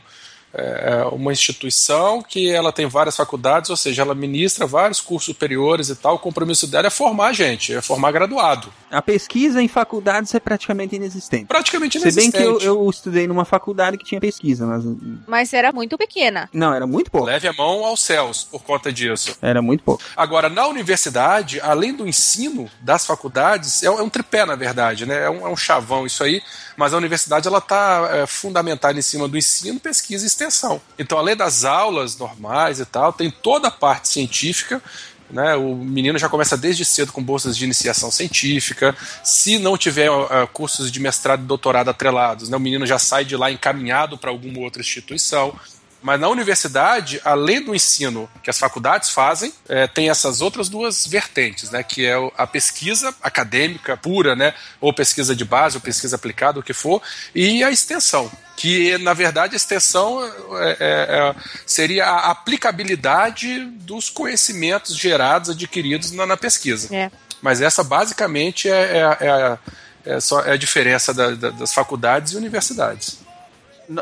é, uma instituição que ela tem várias faculdades, ou seja, ela ministra vários cursos superiores e tal. O compromisso dela é formar gente, é formar graduado. A pesquisa em faculdades é praticamente inexistente. Praticamente Se bem que eu, inexistente. eu estudei numa faculdade que tinha pesquisa, mas. Mas era muito pequena. Não, era muito pouco. Leve a mão aos céus por conta disso. Era muito pouco. Agora, na universidade, além do ensino das faculdades, é um, é um tripé, na verdade, né? É um, é um chavão isso aí, mas a universidade ela está fundamentada em cima do ensino, pesquisa e extensão. Então, além das aulas normais e tal, tem toda a parte científica. Né, o menino já começa desde cedo com bolsas de iniciação científica. Se não tiver uh, cursos de mestrado e doutorado atrelados, né, o menino já sai de lá encaminhado para alguma outra instituição. Mas na universidade, além do ensino que as faculdades fazem, é, tem essas outras duas vertentes, né? Que é a pesquisa acadêmica pura, né? Ou pesquisa de base, ou pesquisa aplicada, o que for, e a extensão. Que, na verdade, a extensão é, é, é, seria a aplicabilidade dos conhecimentos gerados, adquiridos na, na pesquisa. É. Mas essa, basicamente, é, a- é é só, é a diferença da- da- das faculdades e universidades.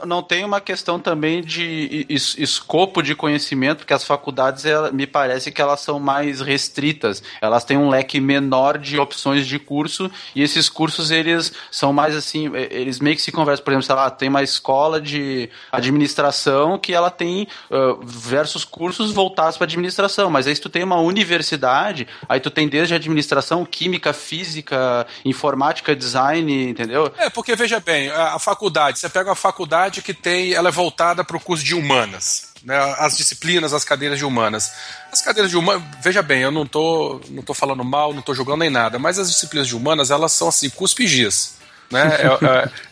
Não tem uma questão também de es- escopo de conhecimento, porque as faculdades, ela- me parece que elas são mais restritas. Elas têm um leque menor de opções de curso, e esses cursos, eles são mais assim, eles meio que se conversam. Por exemplo, sei lá, tem uma escola de administração que ela tem ah, diversos cursos voltados para administração, mas aí se tu tem uma universidade, aí tu tem desde administração, química, física, informática, design, entendeu? É, porque veja bem, a, a faculdade, você pega uma faculdade que tem, ela é voltada para o curso de humanas, né, as disciplinas, as cadeiras de humanas. As cadeiras de humanas, veja bem, eu não tô, não tô falando mal, não tô julgando nem nada, mas as disciplinas de humanas, elas são assim, cuspigis. Né?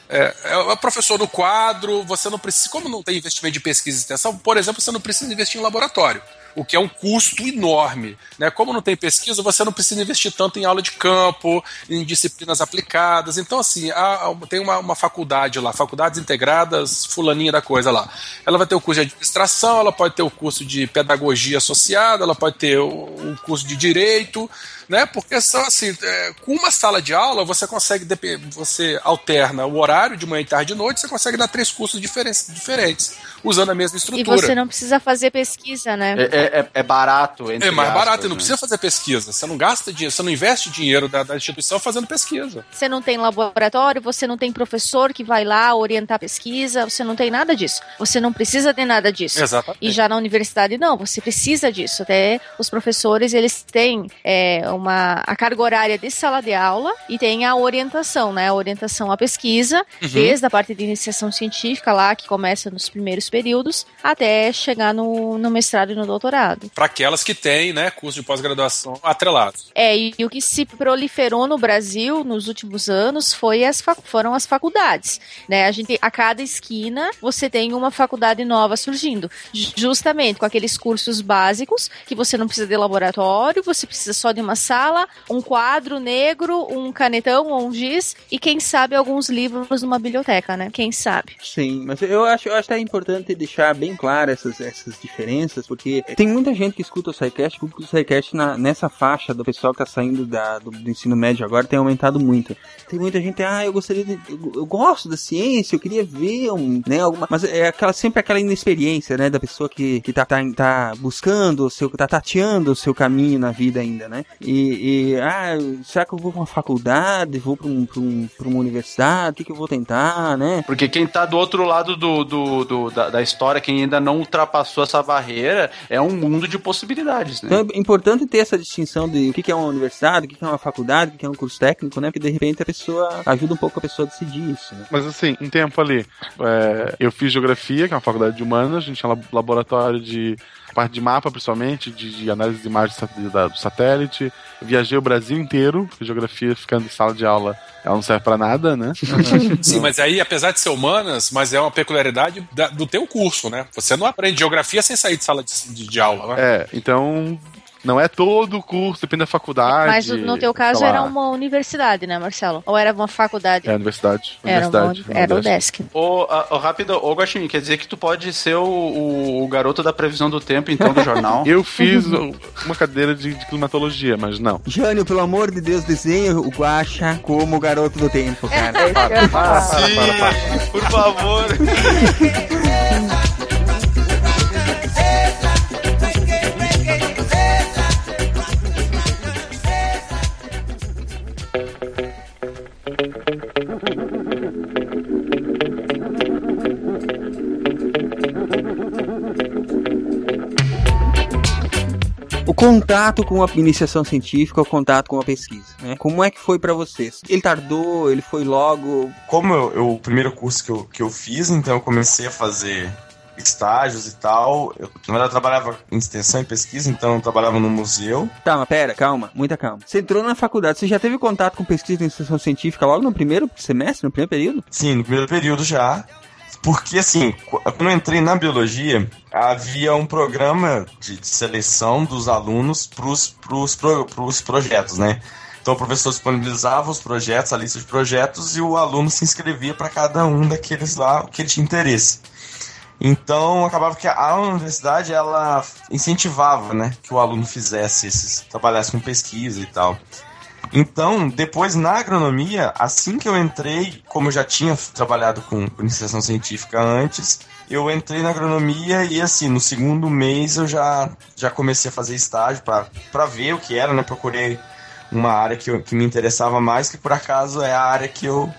É, é, é, é o professor no quadro, você não precisa, como não tem investimento de pesquisa e extensão, por exemplo, você não precisa investir em laboratório o que é um custo enorme. Né? Como não tem pesquisa, você não precisa investir tanto em aula de campo, em disciplinas aplicadas. Então, assim, há- tem uma, uma faculdade lá, faculdades integradas, fulaninha da coisa lá. Ela vai ter o curso de administração, ela pode ter o curso de pedagogia associada, ela pode ter o, o curso de direito, né? Porque são assim, é, com uma sala de aula você consegue você alterna o horário de manhã, tarde e noite, você consegue dar três cursos diferentes, diferentes usando a mesma E estrutura. você não precisa fazer pesquisa, né? É, é- é barato. entre É mais aspas, barato, e não né? precisa fazer pesquisa. Você não gasta dinheiro, você não investe dinheiro da, da instituição fazendo pesquisa. Você não tem laboratório, você não tem professor que vai lá orientar a pesquisa, você não tem nada disso. Você não precisa de nada disso. Exatamente. E já na universidade, não, você precisa disso. Até os professores, eles têm é, uma, a carga horária de sala de aula e tem a orientação, né? A orientação à pesquisa, Uhum. desde a parte de iniciação científica lá, que começa nos primeiros períodos, até chegar no, no mestrado e no doutorado. Para aquelas que têm, né, curso de pós-graduação atrelados. É, e, e o que se proliferou no Brasil nos últimos anos foi as foram as faculdades, né? A gente a cada esquina você tem uma faculdade nova surgindo, Ju- justamente com aqueles cursos básicos que você não precisa de laboratório, você precisa só de uma sala, um quadro negro, um canetão ou um giz e quem sabe alguns livros numa biblioteca, né? Quem sabe? Sim, mas eu acho, eu acho que é importante deixar bem claro essas, essas diferenças, porque Tem muita gente que escuta o SciCast, o público do SciCast na, nessa faixa do pessoal que tá saindo da, do, do ensino médio agora tem aumentado muito. Tem muita gente, ah, eu gostaria de. Eu, eu gosto da ciência, eu queria ver um, né, alguma. Mas é aquela, sempre aquela inexperiência, né, da pessoa que, que tá, tá, tá buscando o seu. tá tateando o seu caminho na vida ainda, né? E, e ah, será que eu vou pra uma faculdade? Vou pra, um, pra, um, pra uma universidade? O que, que eu vou tentar, né? Porque quem tá do outro lado do, do, do- da, da história, quem ainda não ultrapassou essa barreira, é um mundo de possibilidades, né? Então é importante ter essa distinção de o que que é uma universidade, o que que é uma faculdade, o que que é um curso técnico, né? Porque de repente a pessoa ajuda um pouco a pessoa a decidir isso, né? Mas assim, em tempo ali, é, eu fiz geografia, que é uma faculdade de humanas, a gente tinha lab- laboratório de parte de mapa, principalmente, de, de análise de imagens do satélite. Viajei o Brasil inteiro, porque geografia ficando em sala de aula, ela não serve pra nada, né? Sim, mas aí, apesar de ser humanas, mas é uma peculiaridade da- do teu curso, né? Você não aprende geografia sem sair de sala de, de- de aula, né? É, então não é todo o curso, depende da faculdade. Mas no teu caso era uma universidade, né, Marcelo? Ou era uma faculdade? É, universidade. Era, uma, universidade, era o desk. Ô, rápido, ô Guaxinim, quer dizer que tu pode ser o, o- o garoto da previsão do tempo, então, do jornal? Eu fiz uma cadeira de, de climatologia, mas não. Jânio, pelo amor de Deus, desenha o Guaxa como o garoto do tempo, cara. Para, para, para, Sim, para, para. por favor. contato com a iniciação científica, o contato com a pesquisa, né? Como é que foi pra vocês? Ele tardou, ele foi logo. Como eu, eu- o primeiro curso que eu, que eu fiz, então eu comecei a fazer estágios e tal. Eu, na verdade, eu trabalhava em extensão e pesquisa, então eu trabalhava no museu. Tá, mas pera, calma, muita calma. Você entrou na faculdade, você já teve contato com pesquisa de iniciação científica logo no primeiro semestre, no primeiro período? Sim, no primeiro período já. Porque, assim, qu- quando eu entrei na biologia, havia um programa de, de seleção dos alunos para os pro, pros projetos, né? Então o professor disponibilizava os projetos, a lista de projetos, e o aluno se inscrevia para cada um daqueles lá que ele tinha interesse. Então acabava que a universidade ela incentivava, né, que o aluno fizesse esses, trabalhasse com pesquisa e tal. Então, depois na agronomia, assim que eu entrei, como eu já tinha trabalhado com, com iniciação científica antes, eu entrei na agronomia e assim, no segundo mês eu já, já comecei a fazer estágio para ver o que era, né? Procurei uma área que, eu- que me interessava mais, que por acaso é a área que eu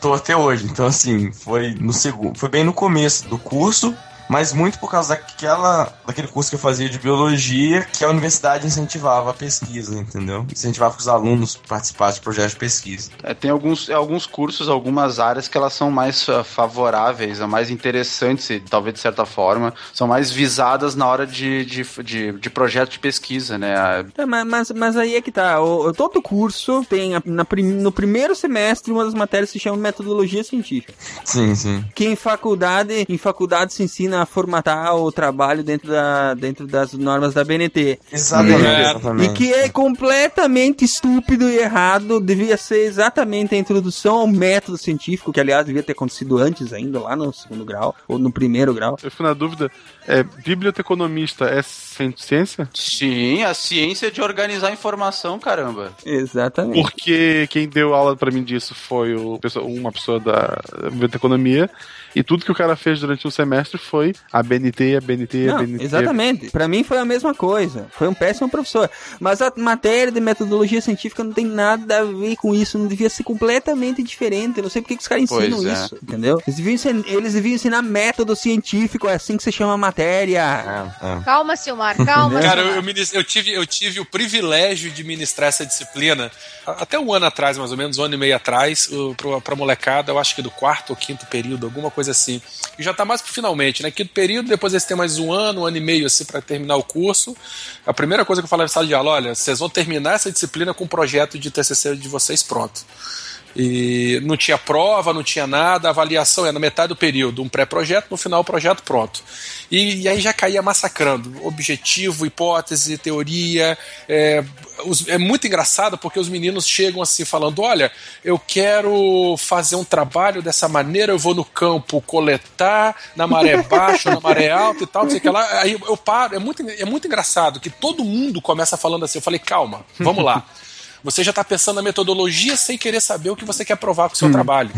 tô até hoje. Então, assim, foi no segundo, foi bem no começo do curso, mas muito por causa daquela, daquele curso que eu fazia de biologia, que a universidade incentivava a pesquisa, entendeu? Incentivava que os alunos participassem de projetos de pesquisa. É, tem alguns, alguns cursos, algumas áreas que elas são mais ah, favoráveis, mais interessantes, e talvez de certa forma, são mais visadas na hora de, de, de, de projeto de pesquisa, né? Tá, mas, mas, mas aí é que tá. O, o- todo curso tem a- na prim- no primeiro semestre uma das matérias se chama metodologia científica. Sim, sim. Que em faculdade, em faculdade se ensina a formatar o trabalho dentro, da, dentro das normas da BNT. Exatamente, É. E que é completamente estúpido e errado, devia ser exatamente a introdução ao método científico, que aliás devia ter acontecido antes ainda, lá no segundo grau, ou no primeiro grau. Eu fui na dúvida, é, biblioteconomista é ciência? Sim, a ciência de organizar a informação, caramba. Exatamente. Porque quem deu aula pra mim disso foi o, uma pessoa da biblioteconomia, e tudo que o cara fez durante um semestre foi a BNT, a BNT, a Não, BNT. exatamente. Pra mim foi a mesma coisa. Foi um péssimo professor. Mas a matéria de metodologia científica não tem nada a ver com isso. Não devia ser completamente diferente. Eu não sei porque que os caras ensinam Pois é. isso. Entendeu? Eles deviam, ensinar, eles deviam ensinar método científico. É assim que se chama a matéria. É, é. Calma, Silmar, calma. Cara, eu, eu, tive, eu tive o privilégio de ministrar essa disciplina até um ano atrás, mais ou menos, um ano e meio atrás, pra molecada, eu acho que do quarto ou quinto período, alguma coisa assim. E já tá mais pro finalmente, né? Quinto período, depois eles têm mais um ano, um ano e meio assim pra terminar o curso. A primeira coisa que eu falava na sala de aula, olha, vocês vão terminar essa disciplina com o projeto de TCC de vocês pronto. E não tinha prova, não tinha nada, a avaliação é na metade do período, um pré-projeto, no final o projeto pronto. E, e, aí já caía massacrando. Objetivo, hipótese, teoria. É, os, é muito engraçado porque os meninos chegam assim falando: olha, eu quero fazer um trabalho dessa maneira, eu vou no campo coletar na maré baixa, na maré alta e tal, não sei o que lá. Aí eu paro, é muito, é muito engraçado que todo mundo começa falando assim. Eu falei, calma, vamos lá. Você já está pensando na metodologia sem querer saber o que você quer provar com o seu Hum. trabalho.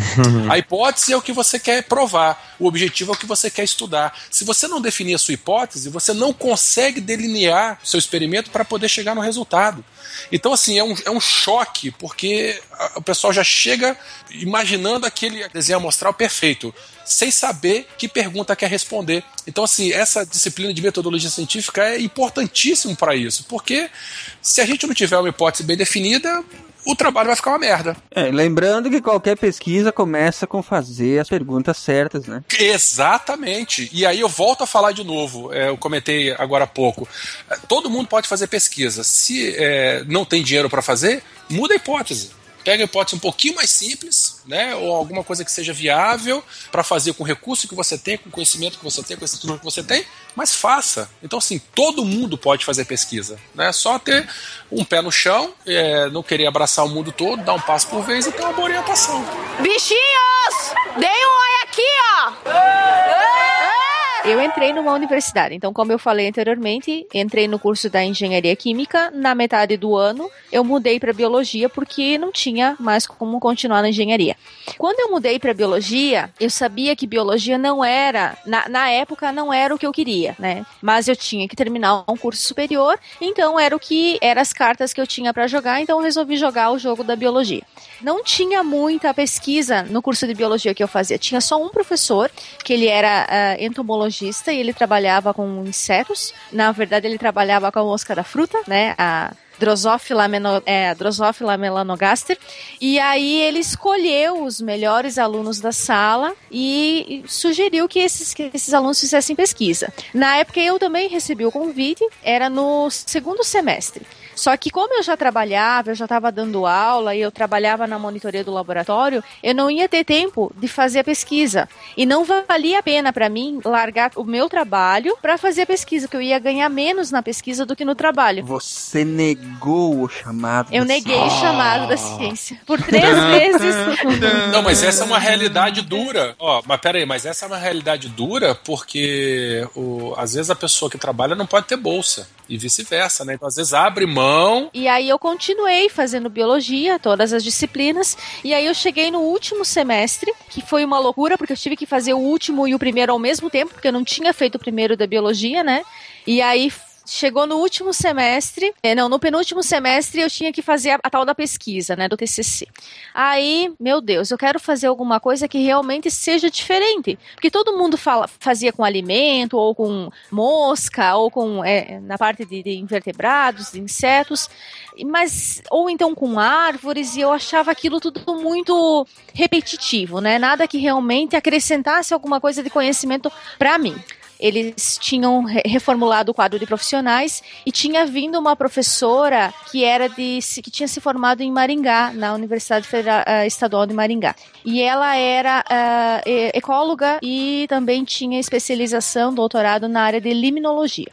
A hipótese é o que você quer provar, o objetivo é o que você quer estudar. Se você não definir a sua hipótese, você não consegue delinear o seu experimento para poder chegar no resultado. Então, assim, é um, é um choque, porque o pessoal já chega imaginando aquele desenho amostral perfeito, sem saber que pergunta quer responder. Então, assim, essa disciplina de metodologia científica é importantíssimo para isso, porque se a gente não tiver uma hipótese bem definida, o trabalho vai ficar uma merda. É, lembrando que qualquer pesquisa começa com fazer as perguntas certas, né? Exatamente. E aí eu volto a falar de novo. é, eu comentei agora há pouco. Todo mundo pode fazer pesquisa. Se é, não tem dinheiro para fazer, muda a hipótese. Pega a hipótese um pouquinho mais simples, né? Ou alguma coisa que seja viável para fazer com o recurso que você tem, com o conhecimento que você tem, com a estrutura que você tem, mas faça. Então, assim, todo mundo pode fazer pesquisa. Né? Só ter um pé no chão, é, não querer abraçar o mundo todo, dar um passo por vez e ter uma boa orientação. Bichinhos! Deem um oi aqui, ó! Eu entrei numa universidade, então, como eu falei anteriormente, entrei no curso da engenharia química. Na metade do ano, eu mudei para biologia porque não tinha mais como continuar na engenharia. Quando eu mudei para biologia, eu sabia que biologia não era, na, na época, não era o que eu queria, né? Mas eu tinha que terminar um curso superior, então era o que eram as cartas que eu tinha para jogar, então eu resolvi jogar o jogo da biologia. Não tinha muita pesquisa no curso de biologia que eu fazia. Tinha só um professor, que ele era ah, entomologista e ele trabalhava com insetos. Na verdade, ele trabalhava com a mosca da fruta, né? A Drosophila, meno, é, Drosophila melanogaster. E aí ele escolheu os melhores alunos da sala e, sugeriu que esses, que esses alunos fizessem pesquisa. Na época eu também recebi o convite, era no segundo semestre. Só que como eu já trabalhava, eu já estava dando aula e eu trabalhava na monitoria do laboratório, eu não ia ter tempo de fazer a pesquisa. E não valia a pena para mim largar o meu trabalho para fazer a pesquisa, que eu ia ganhar menos na pesquisa do que no trabalho. Você negou o chamado. Eu da neguei o chamado da ciência por três vezes. Não, mas essa é uma realidade dura. Ó, mas pera aí, mas essa é uma realidade dura porque o, às vezes a pessoa que trabalha não pode ter bolsa e vice-versa, né? Então às vezes abre mão. E aí eu continuei fazendo biologia, todas as disciplinas, e aí eu cheguei no último semestre, que foi uma loucura, porque eu tive que fazer o último e o primeiro ao mesmo tempo, porque eu não tinha feito o primeiro da biologia, né? E aí chegou no último semestre, é, não, no penúltimo semestre eu tinha que fazer a, a tal da pesquisa, né, do TCC. Aí, meu Deus, eu quero fazer alguma coisa que realmente seja diferente, porque todo mundo fala, fazia com alimento, ou com mosca, ou com, é, na parte de, de invertebrados, de insetos, mas, ou então com árvores, e eu achava aquilo tudo muito repetitivo, né, nada que realmente acrescentasse alguma coisa de conhecimento para mim eles tinham re- reformulado o quadro de profissionais e tinha vindo uma professora que era de que tinha se formado em Maringá na Universidade Federal, eh, Estadual de Maringá. E ela era e- ecóloga e também tinha especialização doutorado na área de limnologia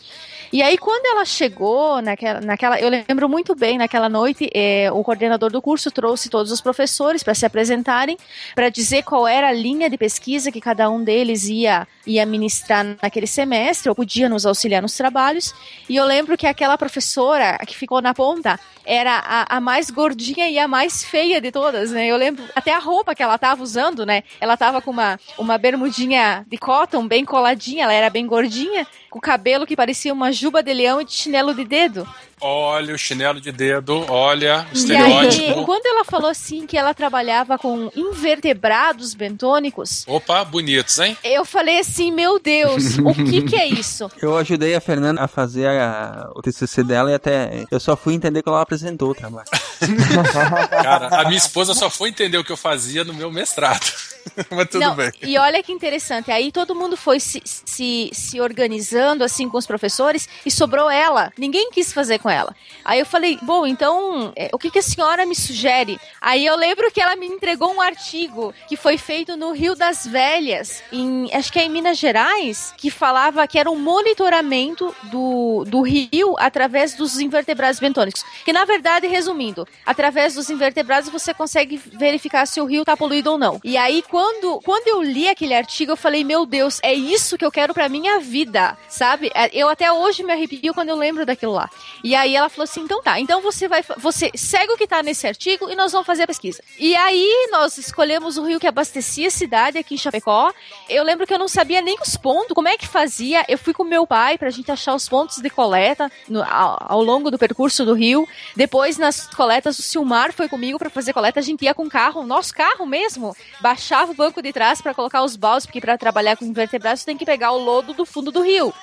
e aí, quando ela chegou naquela, naquela eu lembro muito bem, naquela noite, eh, o coordenador do curso trouxe todos os professores para se apresentarem, para dizer qual era a linha de pesquisa que cada um deles ia, ia ministrar naquele semestre, ou podia nos auxiliar nos trabalhos. E eu lembro que aquela professora que ficou na ponta era a, a mais gordinha e a mais feia de todas, né? Eu lembro até a roupa que ela estava usando, né? Ela estava com uma, uma bermudinha de cotton bem coladinha, ela era bem gordinha, com cabelo que parecia uma juba de leão e de chinelo de dedo. Olha o chinelo de dedo, olha o E aí, estereótipo. quando ela falou assim que ela trabalhava com invertebrados bentônicos, Opa, bonitos, hein? eu falei assim, meu Deus, o que que é isso? Eu ajudei a Fernanda a fazer a- o TCC dela e até eu só fui entender quando ela apresentou o trabalho. Cara, a minha esposa só foi entender o que eu fazia no meu mestrado. Mas tudo Não, bem. E olha que interessante, aí todo mundo foi se, se, se organizando assim com os professores e sobrou ela. Ninguém quis fazer com ela. Aí eu falei, bom, então é, o que, que a senhora me sugere? Aí eu lembro que ela me entregou um artigo que foi feito no Rio das Velhas, em, acho que é em Minas Gerais, que falava que era um monitoramento do, do rio através dos invertebrados bentônicos. Que na verdade, resumindo, através dos invertebrados você consegue verificar se o rio tá poluído ou não. E aí, quando, quando eu li aquele artigo, eu falei, meu Deus, é isso que eu quero pra minha vida, sabe? É, Eu até hoje me arrepio quando eu lembro daquilo lá. E aí ela falou assim, então tá, então você vai, você segue o que tá nesse artigo e nós vamos fazer a pesquisa. E aí nós escolhemos o rio que abastecia a cidade aqui em Chapecó. Eu lembro que eu não sabia nem os pontos, como é que fazia. Eu fui com meu pai pra gente achar os pontos de coleta no- ao, ao longo do percurso do rio. Depois, nas coletas, o Silmar foi comigo pra fazer coleta. A gente ia com o carro, nosso carro mesmo, baixava o banco de trás pra colocar os baldes, porque pra trabalhar com invertebrados tem que pegar o lodo do fundo do rio.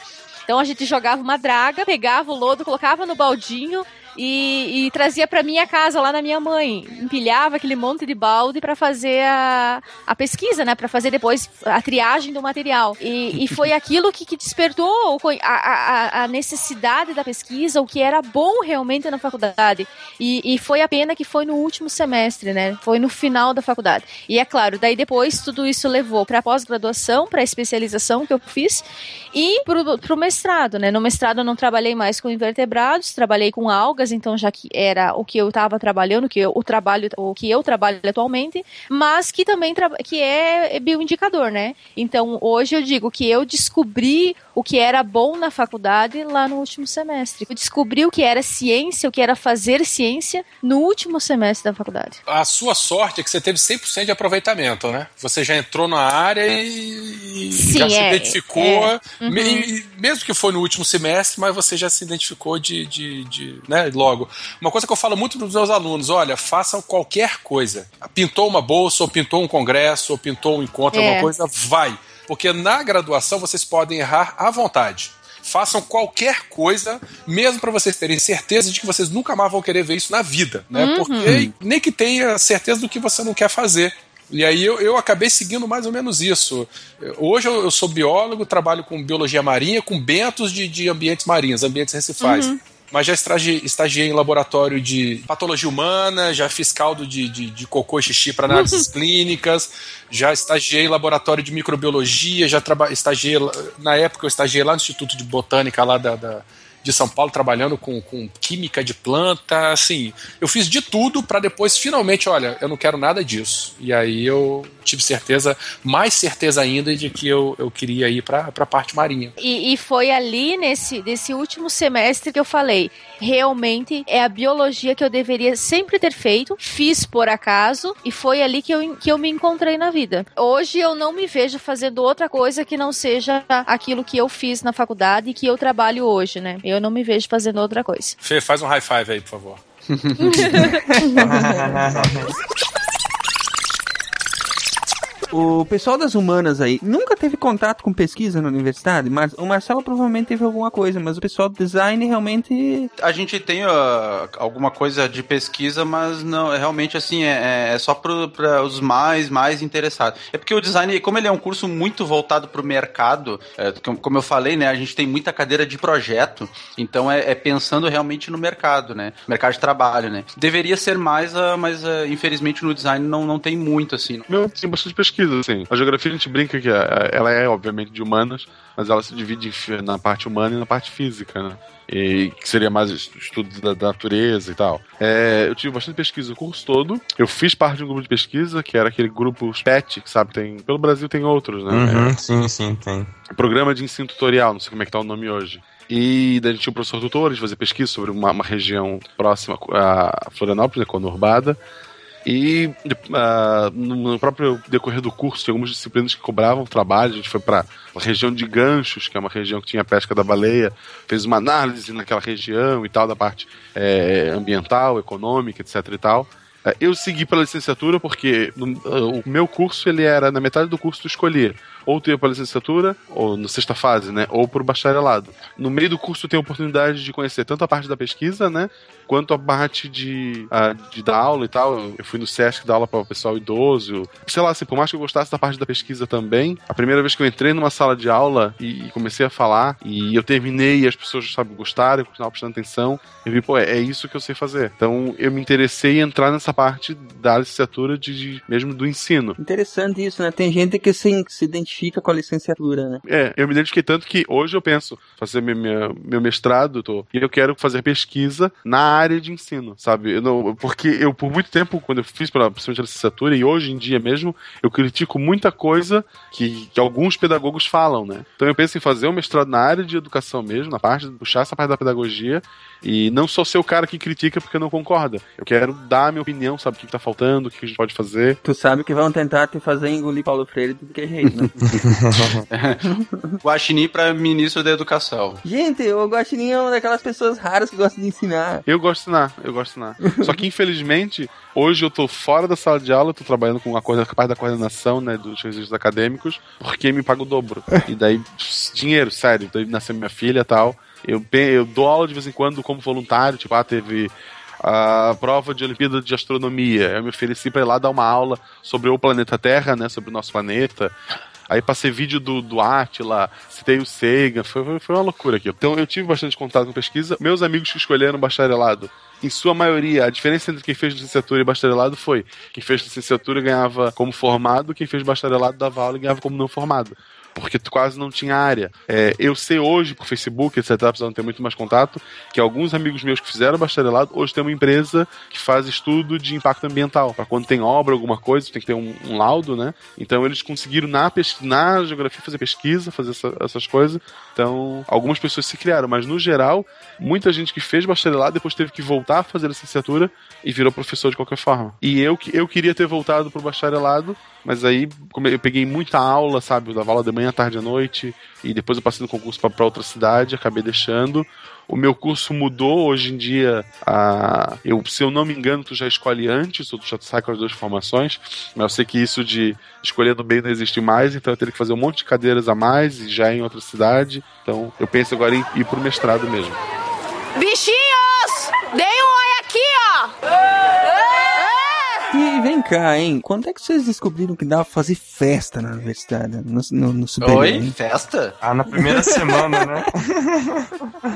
Então a gente jogava uma draga, pegava o lodo, colocava no baldinho e, e trazia pra minha casa lá na minha mãe. Empilhava aquele monte de balde pra fazer a, a pesquisa, né? Pra fazer depois a triagem do material. E, e foi aquilo que, que despertou o a, a, a necessidade da pesquisa, o que era bom realmente na faculdade. E, e foi a pena que foi no último semestre, né? Foi no final da faculdade. E é claro, daí depois tudo isso levou pra pós-graduação, pra especialização que eu fiz e pro, pro mestrado, né? No mestrado eu não trabalhei mais com invertebrados, trabalhei com algas, então já que era o que eu estava trabalhando, que eu, o trabalho, o que eu trabalho atualmente, mas que também que é bioindicador, né? Então hoje eu digo que eu descobri o que era bom na faculdade lá no último semestre. Eu descobri o que era ciência, o que era fazer ciência no último semestre da faculdade. A sua sorte é que você teve 100% de aproveitamento, né? Você já entrou na área e, Sim, já se é, identificou. é. Uhum. Me- mesmo que foi no último semestre, mas você já se identificou de, de, de, né, logo. Uma coisa que eu falo muito para os meus alunos: olha, façam qualquer coisa. Pintou uma bolsa, ou pintou um congresso, ou pintou um encontro, É. alguma coisa, vai. Porque na graduação vocês podem errar à vontade. Façam qualquer coisa, mesmo para vocês terem certeza de que vocês nunca mais vão querer ver isso na vida, né? Uhum. Porque nem que tenha certeza do que você não quer fazer. E aí eu, eu acabei seguindo mais ou menos isso. Hoje eu, eu sou biólogo, trabalho com biologia marinha, com bentos de, de ambientes marinhos, ambientes recifais. Uhum. Mas já estagiei, estagiei em laboratório de patologia humana, já fiz caldo de, de, de cocô e xixi para análises clínicas, já estagiei em laboratório de microbiologia, já estagiei, na época eu estagiei lá no Instituto de Botânica lá da, da- de São Paulo, trabalhando com, com química de planta, assim, eu fiz de tudo para depois finalmente, olha, eu não quero nada disso. E aí eu tive certeza, mais certeza ainda de que eu, eu queria ir para a parte marinha. E, e foi ali nesse, nesse último semestre que eu falei. Realmente é a biologia que eu deveria sempre ter feito, fiz por acaso, e foi ali que eu, que eu me encontrei na vida. Hoje eu não me vejo fazendo outra coisa que não seja aquilo que eu fiz na faculdade e que eu trabalho hoje, né? Eu não me vejo fazendo outra coisa. Fê, faz um high five aí, por favor. O pessoal das humanas aí nunca teve contato com pesquisa na universidade, mas o Marcelo provavelmente teve alguma coisa, mas o pessoal do design realmente. A gente tem ah, alguma coisa de pesquisa, mas não, é realmente assim, é, é só para os mais, mais interessados. É porque o design, como ele é um curso muito voltado para o mercado, é, como eu falei, né, a gente tem muita cadeira de projeto, então é, é pensando realmente no mercado, né, mercado de trabalho, né. Deveria ser mais, ah, mas ah, infelizmente no design não, não tem muito, assim. Meu, tem bastante pesquisa, assim. A geografia a gente brinca que é- ela é, obviamente, de humanas, mas ela se divide na parte humana e na parte física, né? E que seria mais estudo da, da natureza e tal. É, eu tive bastante pesquisa o curso todo. Eu fiz parte de um grupo de pesquisa, que era aquele grupo PET, que sabe, tem. Pelo Brasil tem outros, né? Uhum, É, sim, sim, tem. Programa de ensino tutorial, não sei como é que tá o nome hoje. E daí a gente tinha um professor tutor, a gente fazia pesquisa sobre uma, uma região próxima a Florianópolis, né, conurbada. E ah, no próprio decorrer do curso, tinha algumas disciplinas que cobravam trabalho. A gente foi para a região de Ganchos, que é uma região que tinha pesca da baleia, fez uma análise naquela região e tal, da parte eh, ambiental, econômica, etc e tal. É, Eu segui pela licenciatura porque o meu curso ele era na metade do curso tu escolhia ou tu ia para licenciatura ou na sexta fase, né, ou o bacharelado. No meio do curso tu tem a oportunidade de conhecer tanto a parte da pesquisa, né, quanto a parte de, ah, de dar aula e tal. Eu fui no SESC dar aula para o pessoal idoso. Sei lá, assim, por mais que eu gostasse da parte da pesquisa também, a primeira vez que eu entrei numa sala de aula e comecei a falar e eu terminei e as pessoas, sabe, gostaram, continuavam prestando atenção, eu vi, pô, é, é isso que eu sei fazer. Então eu me interessei em entrar nessa parte da licenciatura de, de- mesmo do ensino. Interessante isso, né? Tem gente que se, se identifica com a licenciatura, né? É, eu me identifiquei tanto que hoje eu penso fazer meu, minha- meu mestrado, tô, e eu quero fazer pesquisa na área de ensino, sabe? Eu não- porque eu, por muito tempo, quando eu fiz pela, principalmente a licenciatura, e hoje em dia mesmo, eu critico muita coisa que, que alguns pedagogos falam, né? Então eu penso em fazer um mestrado na área de educação mesmo, na parte, puxar essa parte da pedagogia, e não só ser o cara que critica porque não concorda. Eu quero dar a minha opinião, sabe? O que, que tá faltando, o que, que a gente pode fazer. Tu sabe que vão tentar te fazer engolir Paulo Freire de qualquer jeito, né? Guaxinim pra ministro da educação. gente, o Guaxinim é uma daquelas pessoas raras que gostam de ensinar. Eu gosto de ensinar, eu gosto de ensinar. Só que, infelizmente, hoje eu tô fora da sala de aula, tô trabalhando com a, coisa, da coordenação, né, dos registros acadêmicos, porque me paga o dobro. E daí, dinheiro, sério. Daí nasceu minha filha e tal. Eu, eu dou aula de vez em quando como voluntário, tipo, ah, teve a prova de Olimpíada de Astronomia. Eu me ofereci pra ir lá dar uma aula sobre o planeta Terra, né, sobre o nosso planeta. Aí passei vídeo do, do Atila, citei o foi, foi, foi uma loucura aqui. Então eu tive bastante contato com pesquisa. Meus amigos que escolheram bacharelado, em sua maioria, a diferença entre quem fez licenciatura e bacharelado foi: quem fez licenciatura ganhava como formado, quem fez bacharelado dava aula e ganhava como não formado. Porque tu quase não tinha área. É, eu sei hoje, por Facebook, etc., precisando ter muito mais contato, que alguns amigos meus que fizeram bacharelado hoje tem uma empresa que faz estudo de impacto ambiental. Para quando tem obra, alguma coisa, tem que ter um, um laudo, né? Então eles conseguiram na, na geografia fazer pesquisa, fazer essa- essas coisas. Então, algumas pessoas se criaram, mas no geral, muita gente que fez bacharelado depois teve que voltar a fazer licenciatura e virou professor de qualquer forma. E eu, eu queria ter voltado pro bacharelado, mas aí eu peguei muita aula, sabe? Eu dava aula de manhã, tarde à noite, e depois eu passei no concurso para outra cidade, acabei deixando. O meu curso mudou hoje em dia. A... Eu, se eu não me engano, tu já escolhe antes, ou tu já sai com as duas formações. Mas eu sei que isso de escolher no meio não existe mais, então eu teria que fazer um monte de cadeiras a mais e já em outra cidade. Então eu penso agora em ir pro mestrado mesmo. Bichinhos! Deem um oi aqui, ó! E vem cá, hein? Quando é que vocês descobriram que dava pra fazer festa na universidade? No, no, no superior, Oi? hein? Festa? Ah, na primeira semana, né?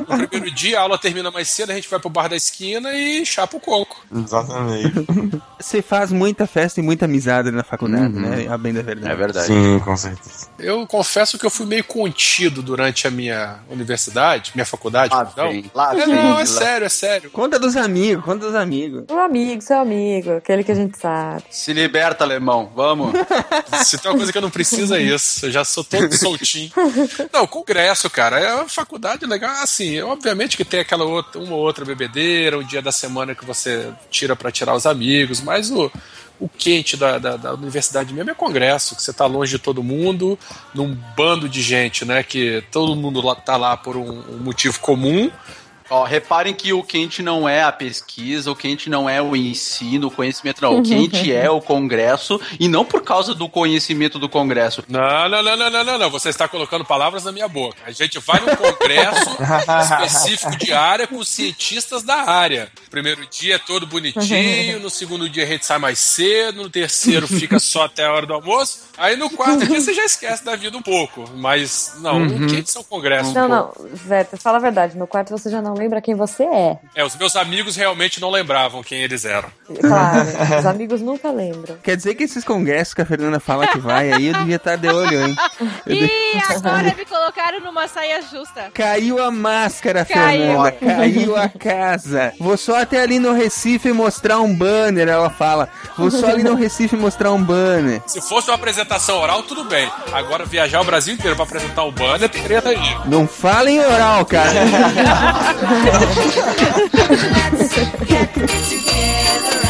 No primeiro dia, a aula termina mais cedo, a gente vai pro bar da esquina e chapa o coco. Exatamente. Você faz muita festa e muita amizade na faculdade, né? A bem da verdade. É verdade. Sim, com certeza. Eu confesso que eu fui meio contido durante a minha universidade, minha faculdade, Lá perdão. vem, lá É, não, lá- é sério, é sério. Conta dos amigos, conta dos amigos. O amigo, seu amigo, aquele que a gente sabe. Se liberta, alemão. Vamos. Se tem uma coisa que eu não preciso é isso. Eu já sou todo soltinho. Não, congresso, cara, é uma faculdade legal. Assim, obviamente que tem aquela outra, uma ou outra bebedeira, um dia da semana que você tira pra tirar os amigos, mas o, o quente da, da, da universidade mesmo é congresso, que você tá longe de todo mundo, num bando de gente, né? Que todo mundo lá, tá lá por um, um motivo comum. Ó, reparem que o quente não é a pesquisa, o quente não é o ensino, o conhecimento, não. O quente é o congresso, e não por causa do conhecimento do congresso. Não, não, não, não, não, não, não. Você está colocando palavras na minha boca. A gente vai num congresso específico de área com cientistas da área. Primeiro dia é todo bonitinho, no segundo dia a gente sai mais cedo, no terceiro fica só até a hora do almoço. Aí no quarto dia você já esquece da vida um pouco. Mas não, Uhum. o quente são congressos. Não, pô. não, Zé, fala a verdade. No quarto você já não lembra quem você é. É, os meus amigos realmente não lembravam quem eles eram. Claro, os amigos nunca lembram. Quer dizer que esses congressos que a Fernanda fala que vai, aí eu devia estar de olho, hein? Eu de- E agora me colocaram numa saia justa. Caiu a máscara, Caiu. Fernanda. Caiu a casa. Vou só até ali no Recife mostrar um banner, ela fala. Vou só ali no Recife mostrar um banner. Se fosse uma apresentação oral, tudo bem. Agora viajar o Brasil inteiro pra apresentar o banner, treta aí. Não fala em oral, cara. Let's get together.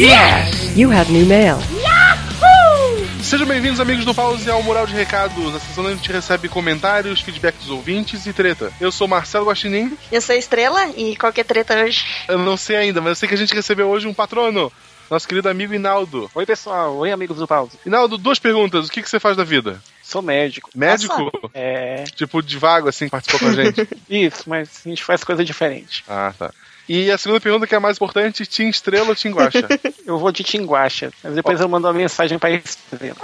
Yes! You have new mail. Sejam bem-vindos, amigos do Pause, ao Mural de Recados. Na sessão onde a gente recebe comentários, feedback dos ouvintes e treta. Eu sou Marcelo Guaxinim. Eu sou Estrela e qual que é treta hoje? Eu não sei ainda, mas eu sei que a gente recebeu hoje um patrono. Nosso querido amigo Inaldo. Oi, pessoal. Oi, amigos do Pause. Inaldo, duas perguntas. O que, que você faz da vida? Sou médico. Médico? É. Tipo, de vago, assim, que participou com a gente. Isso, mas a gente faz coisa diferente. ah, tá. E a segunda pergunta, que é a mais importante, Tim Estrela ou Tim Guaxa? Eu vou de Tinguacha, mas depois eu mando uma mensagem pra Estrela.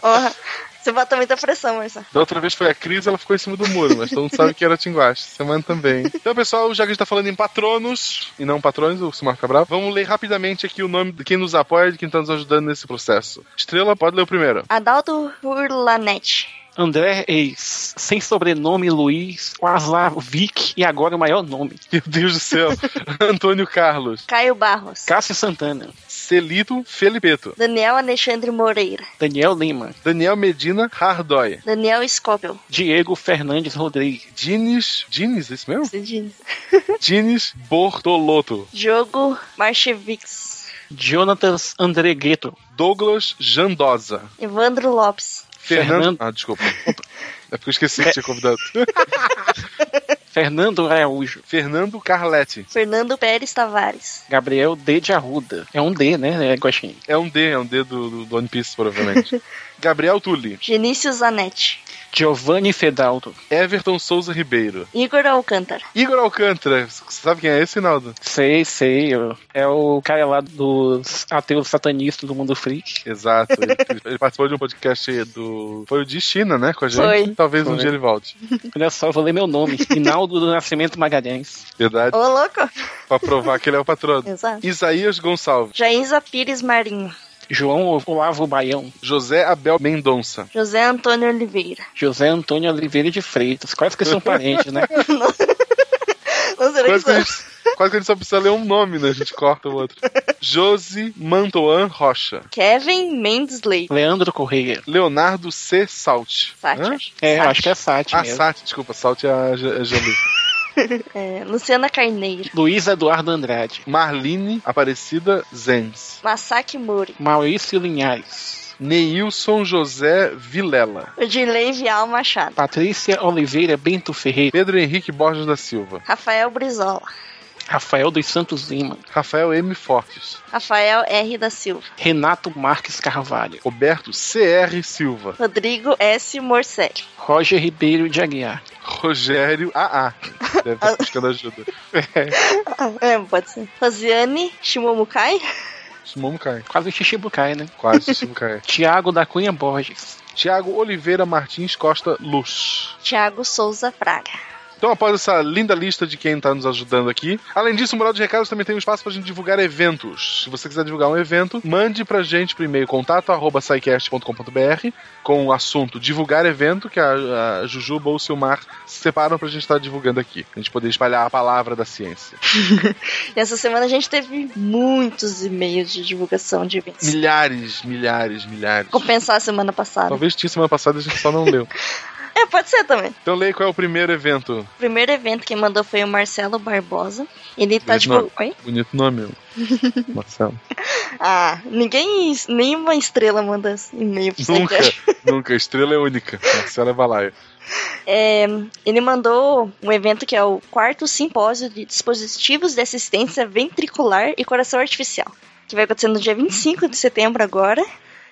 Porra, você bota muita pressão, Marcelo. Da outra vez foi a Cris, ela ficou em cima do muro, mas todo mundo sabe que era Tim Guaxa. Semana também. Então, pessoal, já que a gente tá falando em patronos, e não patrões, o Simar Cabral, vamos ler rapidamente aqui o nome de quem nos apoia e de quem tá nos ajudando nesse processo. Estrela, pode ler o primeiro. Adalto Furlanete. André Ex, sem sobrenome Luiz, Vic e agora o maior nome. Meu Deus do céu. Antônio Carlos. Caio Barros. Cássio Santana. Celito Felipeto. Daniel Alexandre Moreira. Daniel Lima. Daniel Medina Hardói. Daniel Scopel. Diego Fernandes Rodrigues. Dines. Dines, é isso mesmo? Dines. Dines Bortoloto. Diogo Marchevix. Jonathan André Gueto. Douglas Jandosa. Evandro Lopes. Fernando. Fernando- Ah, desculpa. É porque eu esqueci que tinha convidado. Fernando Araújo. Fernando Carletti. Fernando Pérez Tavares. Gabriel D. de Arruda. É um D, né, é? É um D, é um D do, do, do One Piece, provavelmente. Gabriel Tulli. Genício Zanetti. Giovanni Fedaldo. Everton Souza Ribeiro. Igor Alcântara. Igor Alcântara. Você sabe quem é esse, Naldo? Sei, sei. É o cara lá dos ateus satanistas do mundo freak. Exato. Ele, ele participou de um podcast do. Foi o de China, né? Com a gente. Foi. Talvez um Foi. dia ele volte. Olha só, eu vou ler meu nome. Hinaldo do Nascimento Magalhães. Verdade. Ô, louco. Pra provar que ele é o patrono. Exato. Isaías Gonçalves. Jaísa Pires Marinho. João Olavo Baião. José Abel Mendonça. José Antônio Oliveira. José Antônio Oliveira de Freitas. Quase que são parentes, né? Não será Quase que, a que gente, quase que a gente só precisa ler um nome, né? A gente corta o outro. Josi Mantoan Rocha. Kevin Mendes Leite. Leandro Correia. Leonardo C. Salt. Acho. É, acho que é Sati Ah, mesmo. Sati, desculpa. Salt é a J- é Jolie. É, Luciana Carneiro. Luiz Eduardo Andrade. Marline Aparecida Zenz. Masaki Mori. Maurício Linhares. Neilson José Vilela. Odilei Vial Machado. Patrícia Oliveira Bento Ferreira. Pedro Henrique Borges da Silva. Rafael Brizola. Rafael dos Santos Lima. Rafael M. Fortes. Rafael R. da Silva. Renato Marques Carvalho. Roberto C.R. Silva. Rodrigo S. Morcelli. Roger Ribeiro de Aguiar. Rogério AA. Deve estar buscando ajuda. É, pode ser. Rosiane Shimomukai. Shimomukai. Quase um Shichibukai, né? Quase Shimomukai. Tiago da Cunha Borges. Tiago Oliveira Martins Costa Luz. Thiago Souza Fraga. Então, após essa linda lista de quem está nos ajudando aqui, além disso, o Mural de Recados também tem um espaço para a gente divulgar eventos. Se você quiser divulgar um evento, mande pra gente por e-mail contato arroba scicast.com.br com o assunto divulgar evento, que a, a Jujuba ou o Silmar separam pra gente estar divulgando aqui. A gente poder espalhar a palavra da ciência. E essa semana a gente teve muitos e-mails de divulgação de eventos. Milhares, milhares, milhares. Compensar a semana passada. Talvez tinha semana passada e a gente só não leu. É, pode ser também. Então leia qual é o primeiro evento. O primeiro evento que mandou foi o Marcelo Barbosa. Ele tá Mesmo tipo. nome. Oi? Bonito nome. Marcelo. Ah, ninguém. Nenhuma estrela manda e-mail pro Nunca, Sidecast. nunca. Estrela é única. Marcelo é balaio. É, ele mandou um evento que é o quarto simpósio de dispositivos de assistência ventricular e coração artificial, que vai acontecer no dia 25 de setembro agora.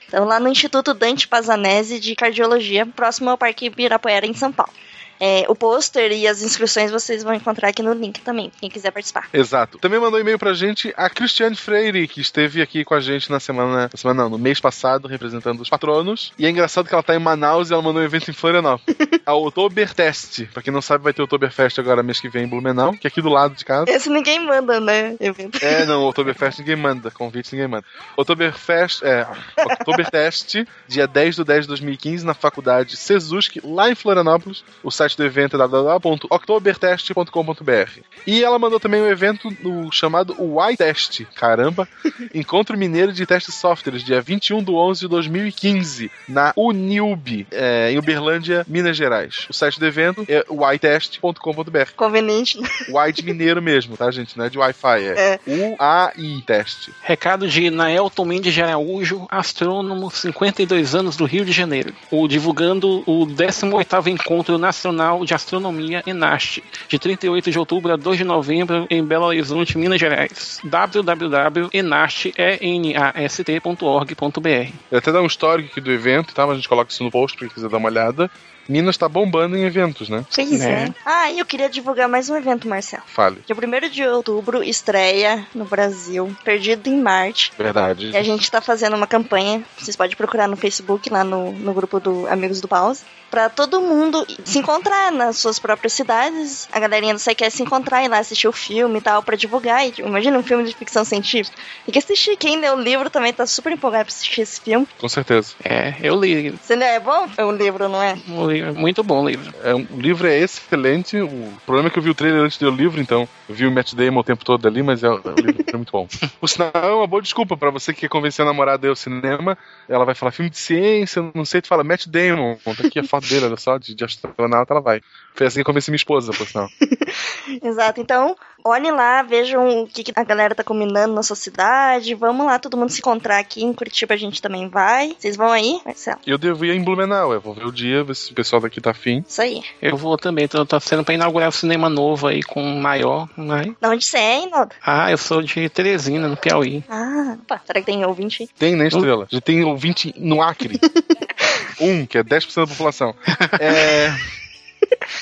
Então, lá no Instituto Dante Pazanese de Cardiologia, próximo ao Parque Ibirapuera, em São Paulo. É, o pôster e as inscrições vocês vão encontrar aqui no link também, quem quiser participar. Exato. Também mandou e-mail pra gente a Cristiane Freire, que esteve aqui com a gente na semana. Na semana não, no mês passado, representando os patronos. E é engraçado que ela tá em Manaus e ela mandou um evento em Florianópolis. a Oktoberfest. Pra quem não sabe, vai ter o Oktoberfest agora mês que vem em Blumenau, que é aqui do lado de casa. Esse ninguém manda, né? Evento. É, não, Oktoberfest ninguém manda, convite ninguém manda. Oktoberfest, é, Oktoberfest, dia 10 do 10 de 2015, na faculdade Sesusk, lá em Florianópolis. O site site do evento é www.oktobertest.com.br. E ela mandou também um evento no, chamado Y-Test. Caramba! Encontro Mineiro de Testes Softwares, dia 21 de 11 de 2015, na Unilb, é, em Uberlândia, Minas Gerais. O site do evento é ytest.com.br. Conveniente. Y de mineiro mesmo, tá, gente? Não é de Wi-Fi, é, U-A-I teste. Recado de Naelton Mendes de Araújo, astrônomo, 52 anos do Rio de Janeiro. O divulgando o 18º Encontro Nacional de Astronomia ENAST, de 38 de outubro a 2 de novembro em Belo Horizonte, Minas Gerais. www.enast.org.br Eu até dar um histórico aqui do evento, tá? Mas a gente coloca isso no post pra quem quiser dar uma olhada. Minas tá bombando em eventos, né? Pois é. Ah, e eu queria divulgar mais um evento, Marcelo. Fale. Dia 1 de outubro estreia no Brasil, Perdido em Marte. Verdade. E a gente tá fazendo uma campanha, vocês podem procurar no Facebook, lá no, no grupo do Amigos do Pause, pra todo mundo se encontrar nas suas próprias cidades. A galerinha do quer se encontrar e lá assistir o filme e tal, pra divulgar. E, tipo, imagina um filme de ficção científica. Tem que assistir. Quem leu o livro também tá super empolgado pra assistir esse filme. Com certeza. É, eu li. Você leu, é bom? É um livro, não é? Um livro, Muito bom o livro. É, o livro é excelente. O problema é que eu vi o trailer antes de ler o livro, então eu vi o Matt Damon o tempo todo ali, mas é, o livro é muito bom. O sinal é uma boa desculpa pra você que quer convencer a namorada a ir ao cinema. Ela vai falar filme de ciência, não sei, tu fala Matt Damon. Tá aqui a foto dele, olha só, de, de astronauta, ela vai. Foi assim que eu convenci minha esposa, por sinal. Exato. Então, olhem lá, vejam o que, que a galera tá combinando na sua cidade. Vamos lá, todo mundo se encontrar aqui. Em Curitiba a gente também vai. Vocês vão aí, Marcelo? Eu devo ir em Blumenau, eu vou ver o dia, ver se o pessoal daqui tá afim. Isso aí. Eu vou também, tô, tô sendo pra inaugurar o cinema novo aí com o maior, né? Da onde você é, hein, Noda? Ah, eu sou de Teresina, no Piauí. Ah, opa, será que tem ouvinte aí? Tem, né, Estrela? Já tem ouvinte no Acre. um, que é 10% da população. É.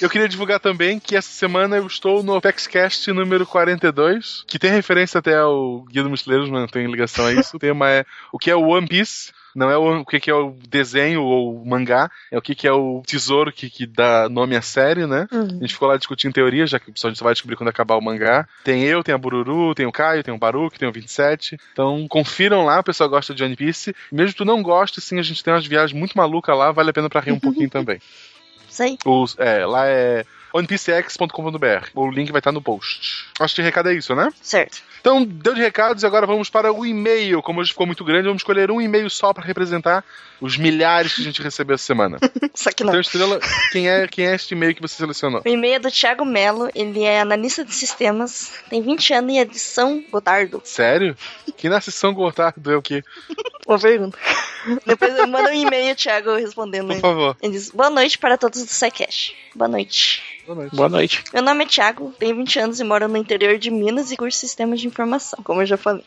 Eu queria divulgar também que essa semana eu estou no TechCast número 42, que tem referência até ao Guia dos Mochileiros, mas não tem ligação a isso. O tema é o que é o One Piece. Não é o, o que, que é o desenho ou o mangá, é o que, que é o tesouro que, que dá nome à série, né? Uhum. A gente ficou lá discutindo teoria, já que o pessoal só vai descobrir quando acabar o mangá. Tem eu, tem a Bururu, tem o Caio, tem o Baruque, tem o 27. Então confiram lá, o pessoal gosta de One Piece. Mesmo que tu não goste, sim, a gente tem umas viagens muito malucas lá, vale a pena pra rir um pouquinho também. Aí. Os, é, lá é onepcx.com.br. O link vai estar no post. Acho que o recado é isso, né? Certo. Então, deu de recados e agora vamos para o e-mail. Como hoje ficou muito grande, vamos escolher um e-mail só para representar os milhares que a gente recebeu essa semana. Só que não. Então, Estrela, quem é, quem é este e-mail que você selecionou? O e-mail é do Thiago Melo, ele é analista de sistemas, tem 20 anos e é de São Gotardo. Sério? Que na sessão Gotardo é o quê? Boa pergunta. Depois eu mando um e-mail, Thiago, respondendo. Por favor. Ele diz, boa noite para todos do SciCast. Boa noite. Boa noite. Boa noite. Meu nome é Thiago, tenho 20 anos e moro no interior de Minas e curso Sistemas de Informação, como eu já falei.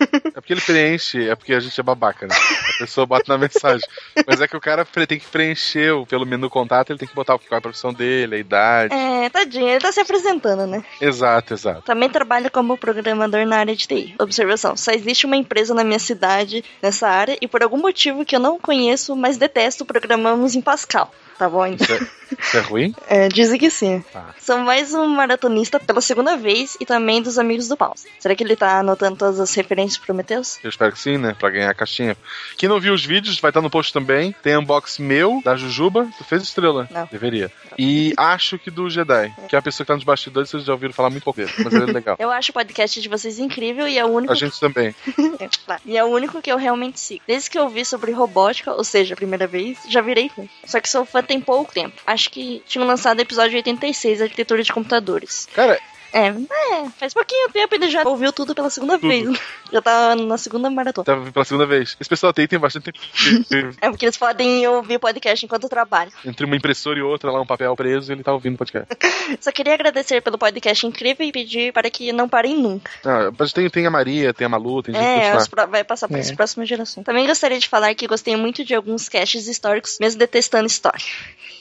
É porque ele preenche, é porque a gente é babaca, né? A pessoa bota na mensagem. Mas é que o cara tem que preencher o- pelo menu contato, ele tem que botar qual é a profissão dele, a idade. É, tadinho, ele tá se apresentando, né? Exato, exato. Também trabalho como programador na área de TI. Observação: só existe uma empresa na minha cidade nessa área e por algum motivo que eu não conheço, mas detesto, programamos em Pascal. Tá bom? Isso é, isso é ruim? É, dizem que sim. Tá. Sou mais um maratonista pela segunda vez e também dos amigos do Pause. Será que ele tá anotando todas as referências pro Prometheus? Eu espero que sim, né? Pra ganhar a caixinha. Quem não viu os vídeos, vai estar no post também. Tem unboxing meu, da Jujuba. Tu fez estrela? Não. Deveria. E acho que do Jedi. Que é a pessoa que tá nos bastidores, vocês já ouviram falar muito pouco dele. Mas ele é legal. Eu acho o podcast de vocês incrível e é o único. A gente também. É, claro. E é o único que eu realmente sigo. Desde que eu vi sobre robótica, ou seja, a primeira vez, já virei fã. Só que sou fã tem pouco tempo. Acho que tinham lançado o episódio 86, Arquitetura de Computadores. Cara, É, é, faz pouquinho tempo ele já ouviu tudo pela segunda Tudo. vez. Já tá na segunda maratona. Tava pela segunda vez. Esse pessoal tem, tem bastante tempo. É porque eles podem ouvir podcast enquanto trabalham. Entre uma impressora e outra, lá um papel preso, ele tá ouvindo o podcast. Só queria agradecer pelo podcast incrível e pedir para que não parem nunca. Ah, mas tem, tem a Maria, tem a Malu, tem gente É, que pro- vai passar para É. as próximas gerações. Também gostaria de falar que gostei muito de alguns casts históricos, mesmo detestando história.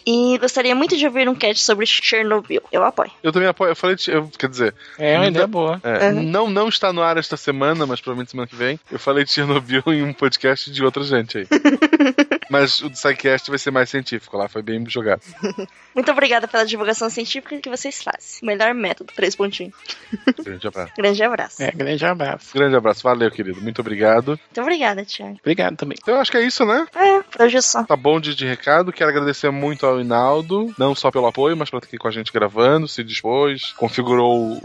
E gostaria muito de ouvir um cast sobre Chernobyl. Eu apoio. Eu também apoio. Eu falei, eu Quer dizer. É uma não- ideia boa. é, Uhum. não, não está no ar esta semana, mas provavelmente semana que vem. Eu falei de Chernobyl em um podcast de outra gente aí. mas o do SciCast vai ser mais científico, lá foi bem jogado. Muito obrigada pela divulgação científica que vocês fazem. Melhor método, três pontinhos. Grande abraço. Grande abraço. É, grande abraço. Grande abraço, valeu, querido. Muito obrigado. Muito obrigada, Thiago. Obrigado também. Então eu acho que é isso, né? É, por hoje é só. Tá bom de, de recado. Quero agradecer muito ao Inaldo, não só pelo apoio, mas por estar aqui com a gente gravando, se dispôs, configurou o,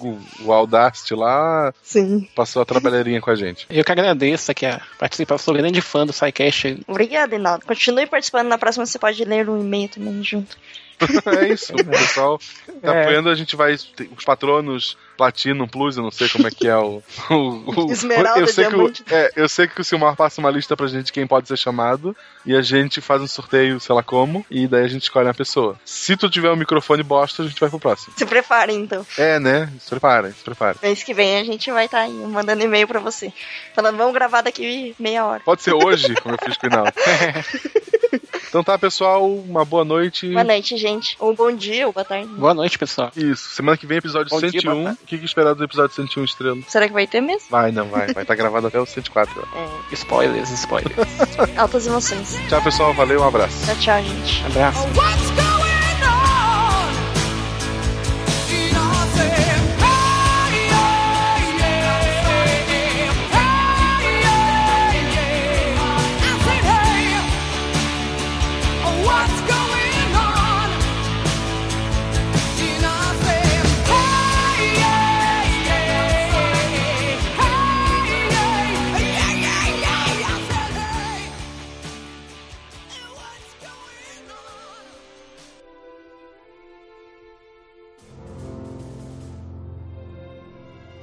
o, o Audacity lá. Sim. Passou a trabalheirinha com a gente. Eu que agradeço aqui a participação, sou grande fã do SciCast. Obrigada, Inaldo. Continue participando. Na próxima você pode ler um e-mail também junto. é isso, o pessoal tá É. apoiando, a gente vai. Os patronos Platinum Plus, eu não sei como é que é o. o, o- Esmeralda, eu sei, que o, é, eu sei que o Silmar passa uma lista pra gente de quem pode ser chamado. E a gente faz um sorteio, sei lá como, e daí a gente escolhe uma pessoa. Se tu tiver um microfone bosta, a gente vai pro próximo. Se preparem, então. É, né? Se preparem, se preparem. Mês que vem a gente vai estar aí mandando e-mail pra você. Falando, vamos gravar daqui meia hora. Pode ser hoje, como eu fiz com o. Então tá, pessoal, uma boa noite. Boa noite, gente. Ou bom dia, ou boa tarde. Boa noite, pessoal. Isso, semana que vem episódio Bom dia, 101. boa o que, que esperar do episódio 101 estrela? Será que vai ter mesmo? Vai, não, vai. Vai estar gravado até o 104. É. Spoilers, spoilers. Altas emoções. Tchau, pessoal. Valeu, um abraço. Tchau, tchau, gente. Abraço.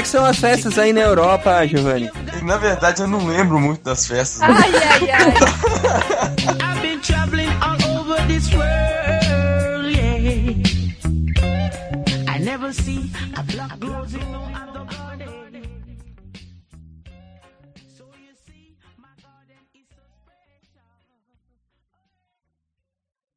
É que são as festas aí na Europa, Giovanni? Na verdade, eu não lembro muito das festas. Ai, ai, ai. I've been traveling all over this world, yeah. I never see a no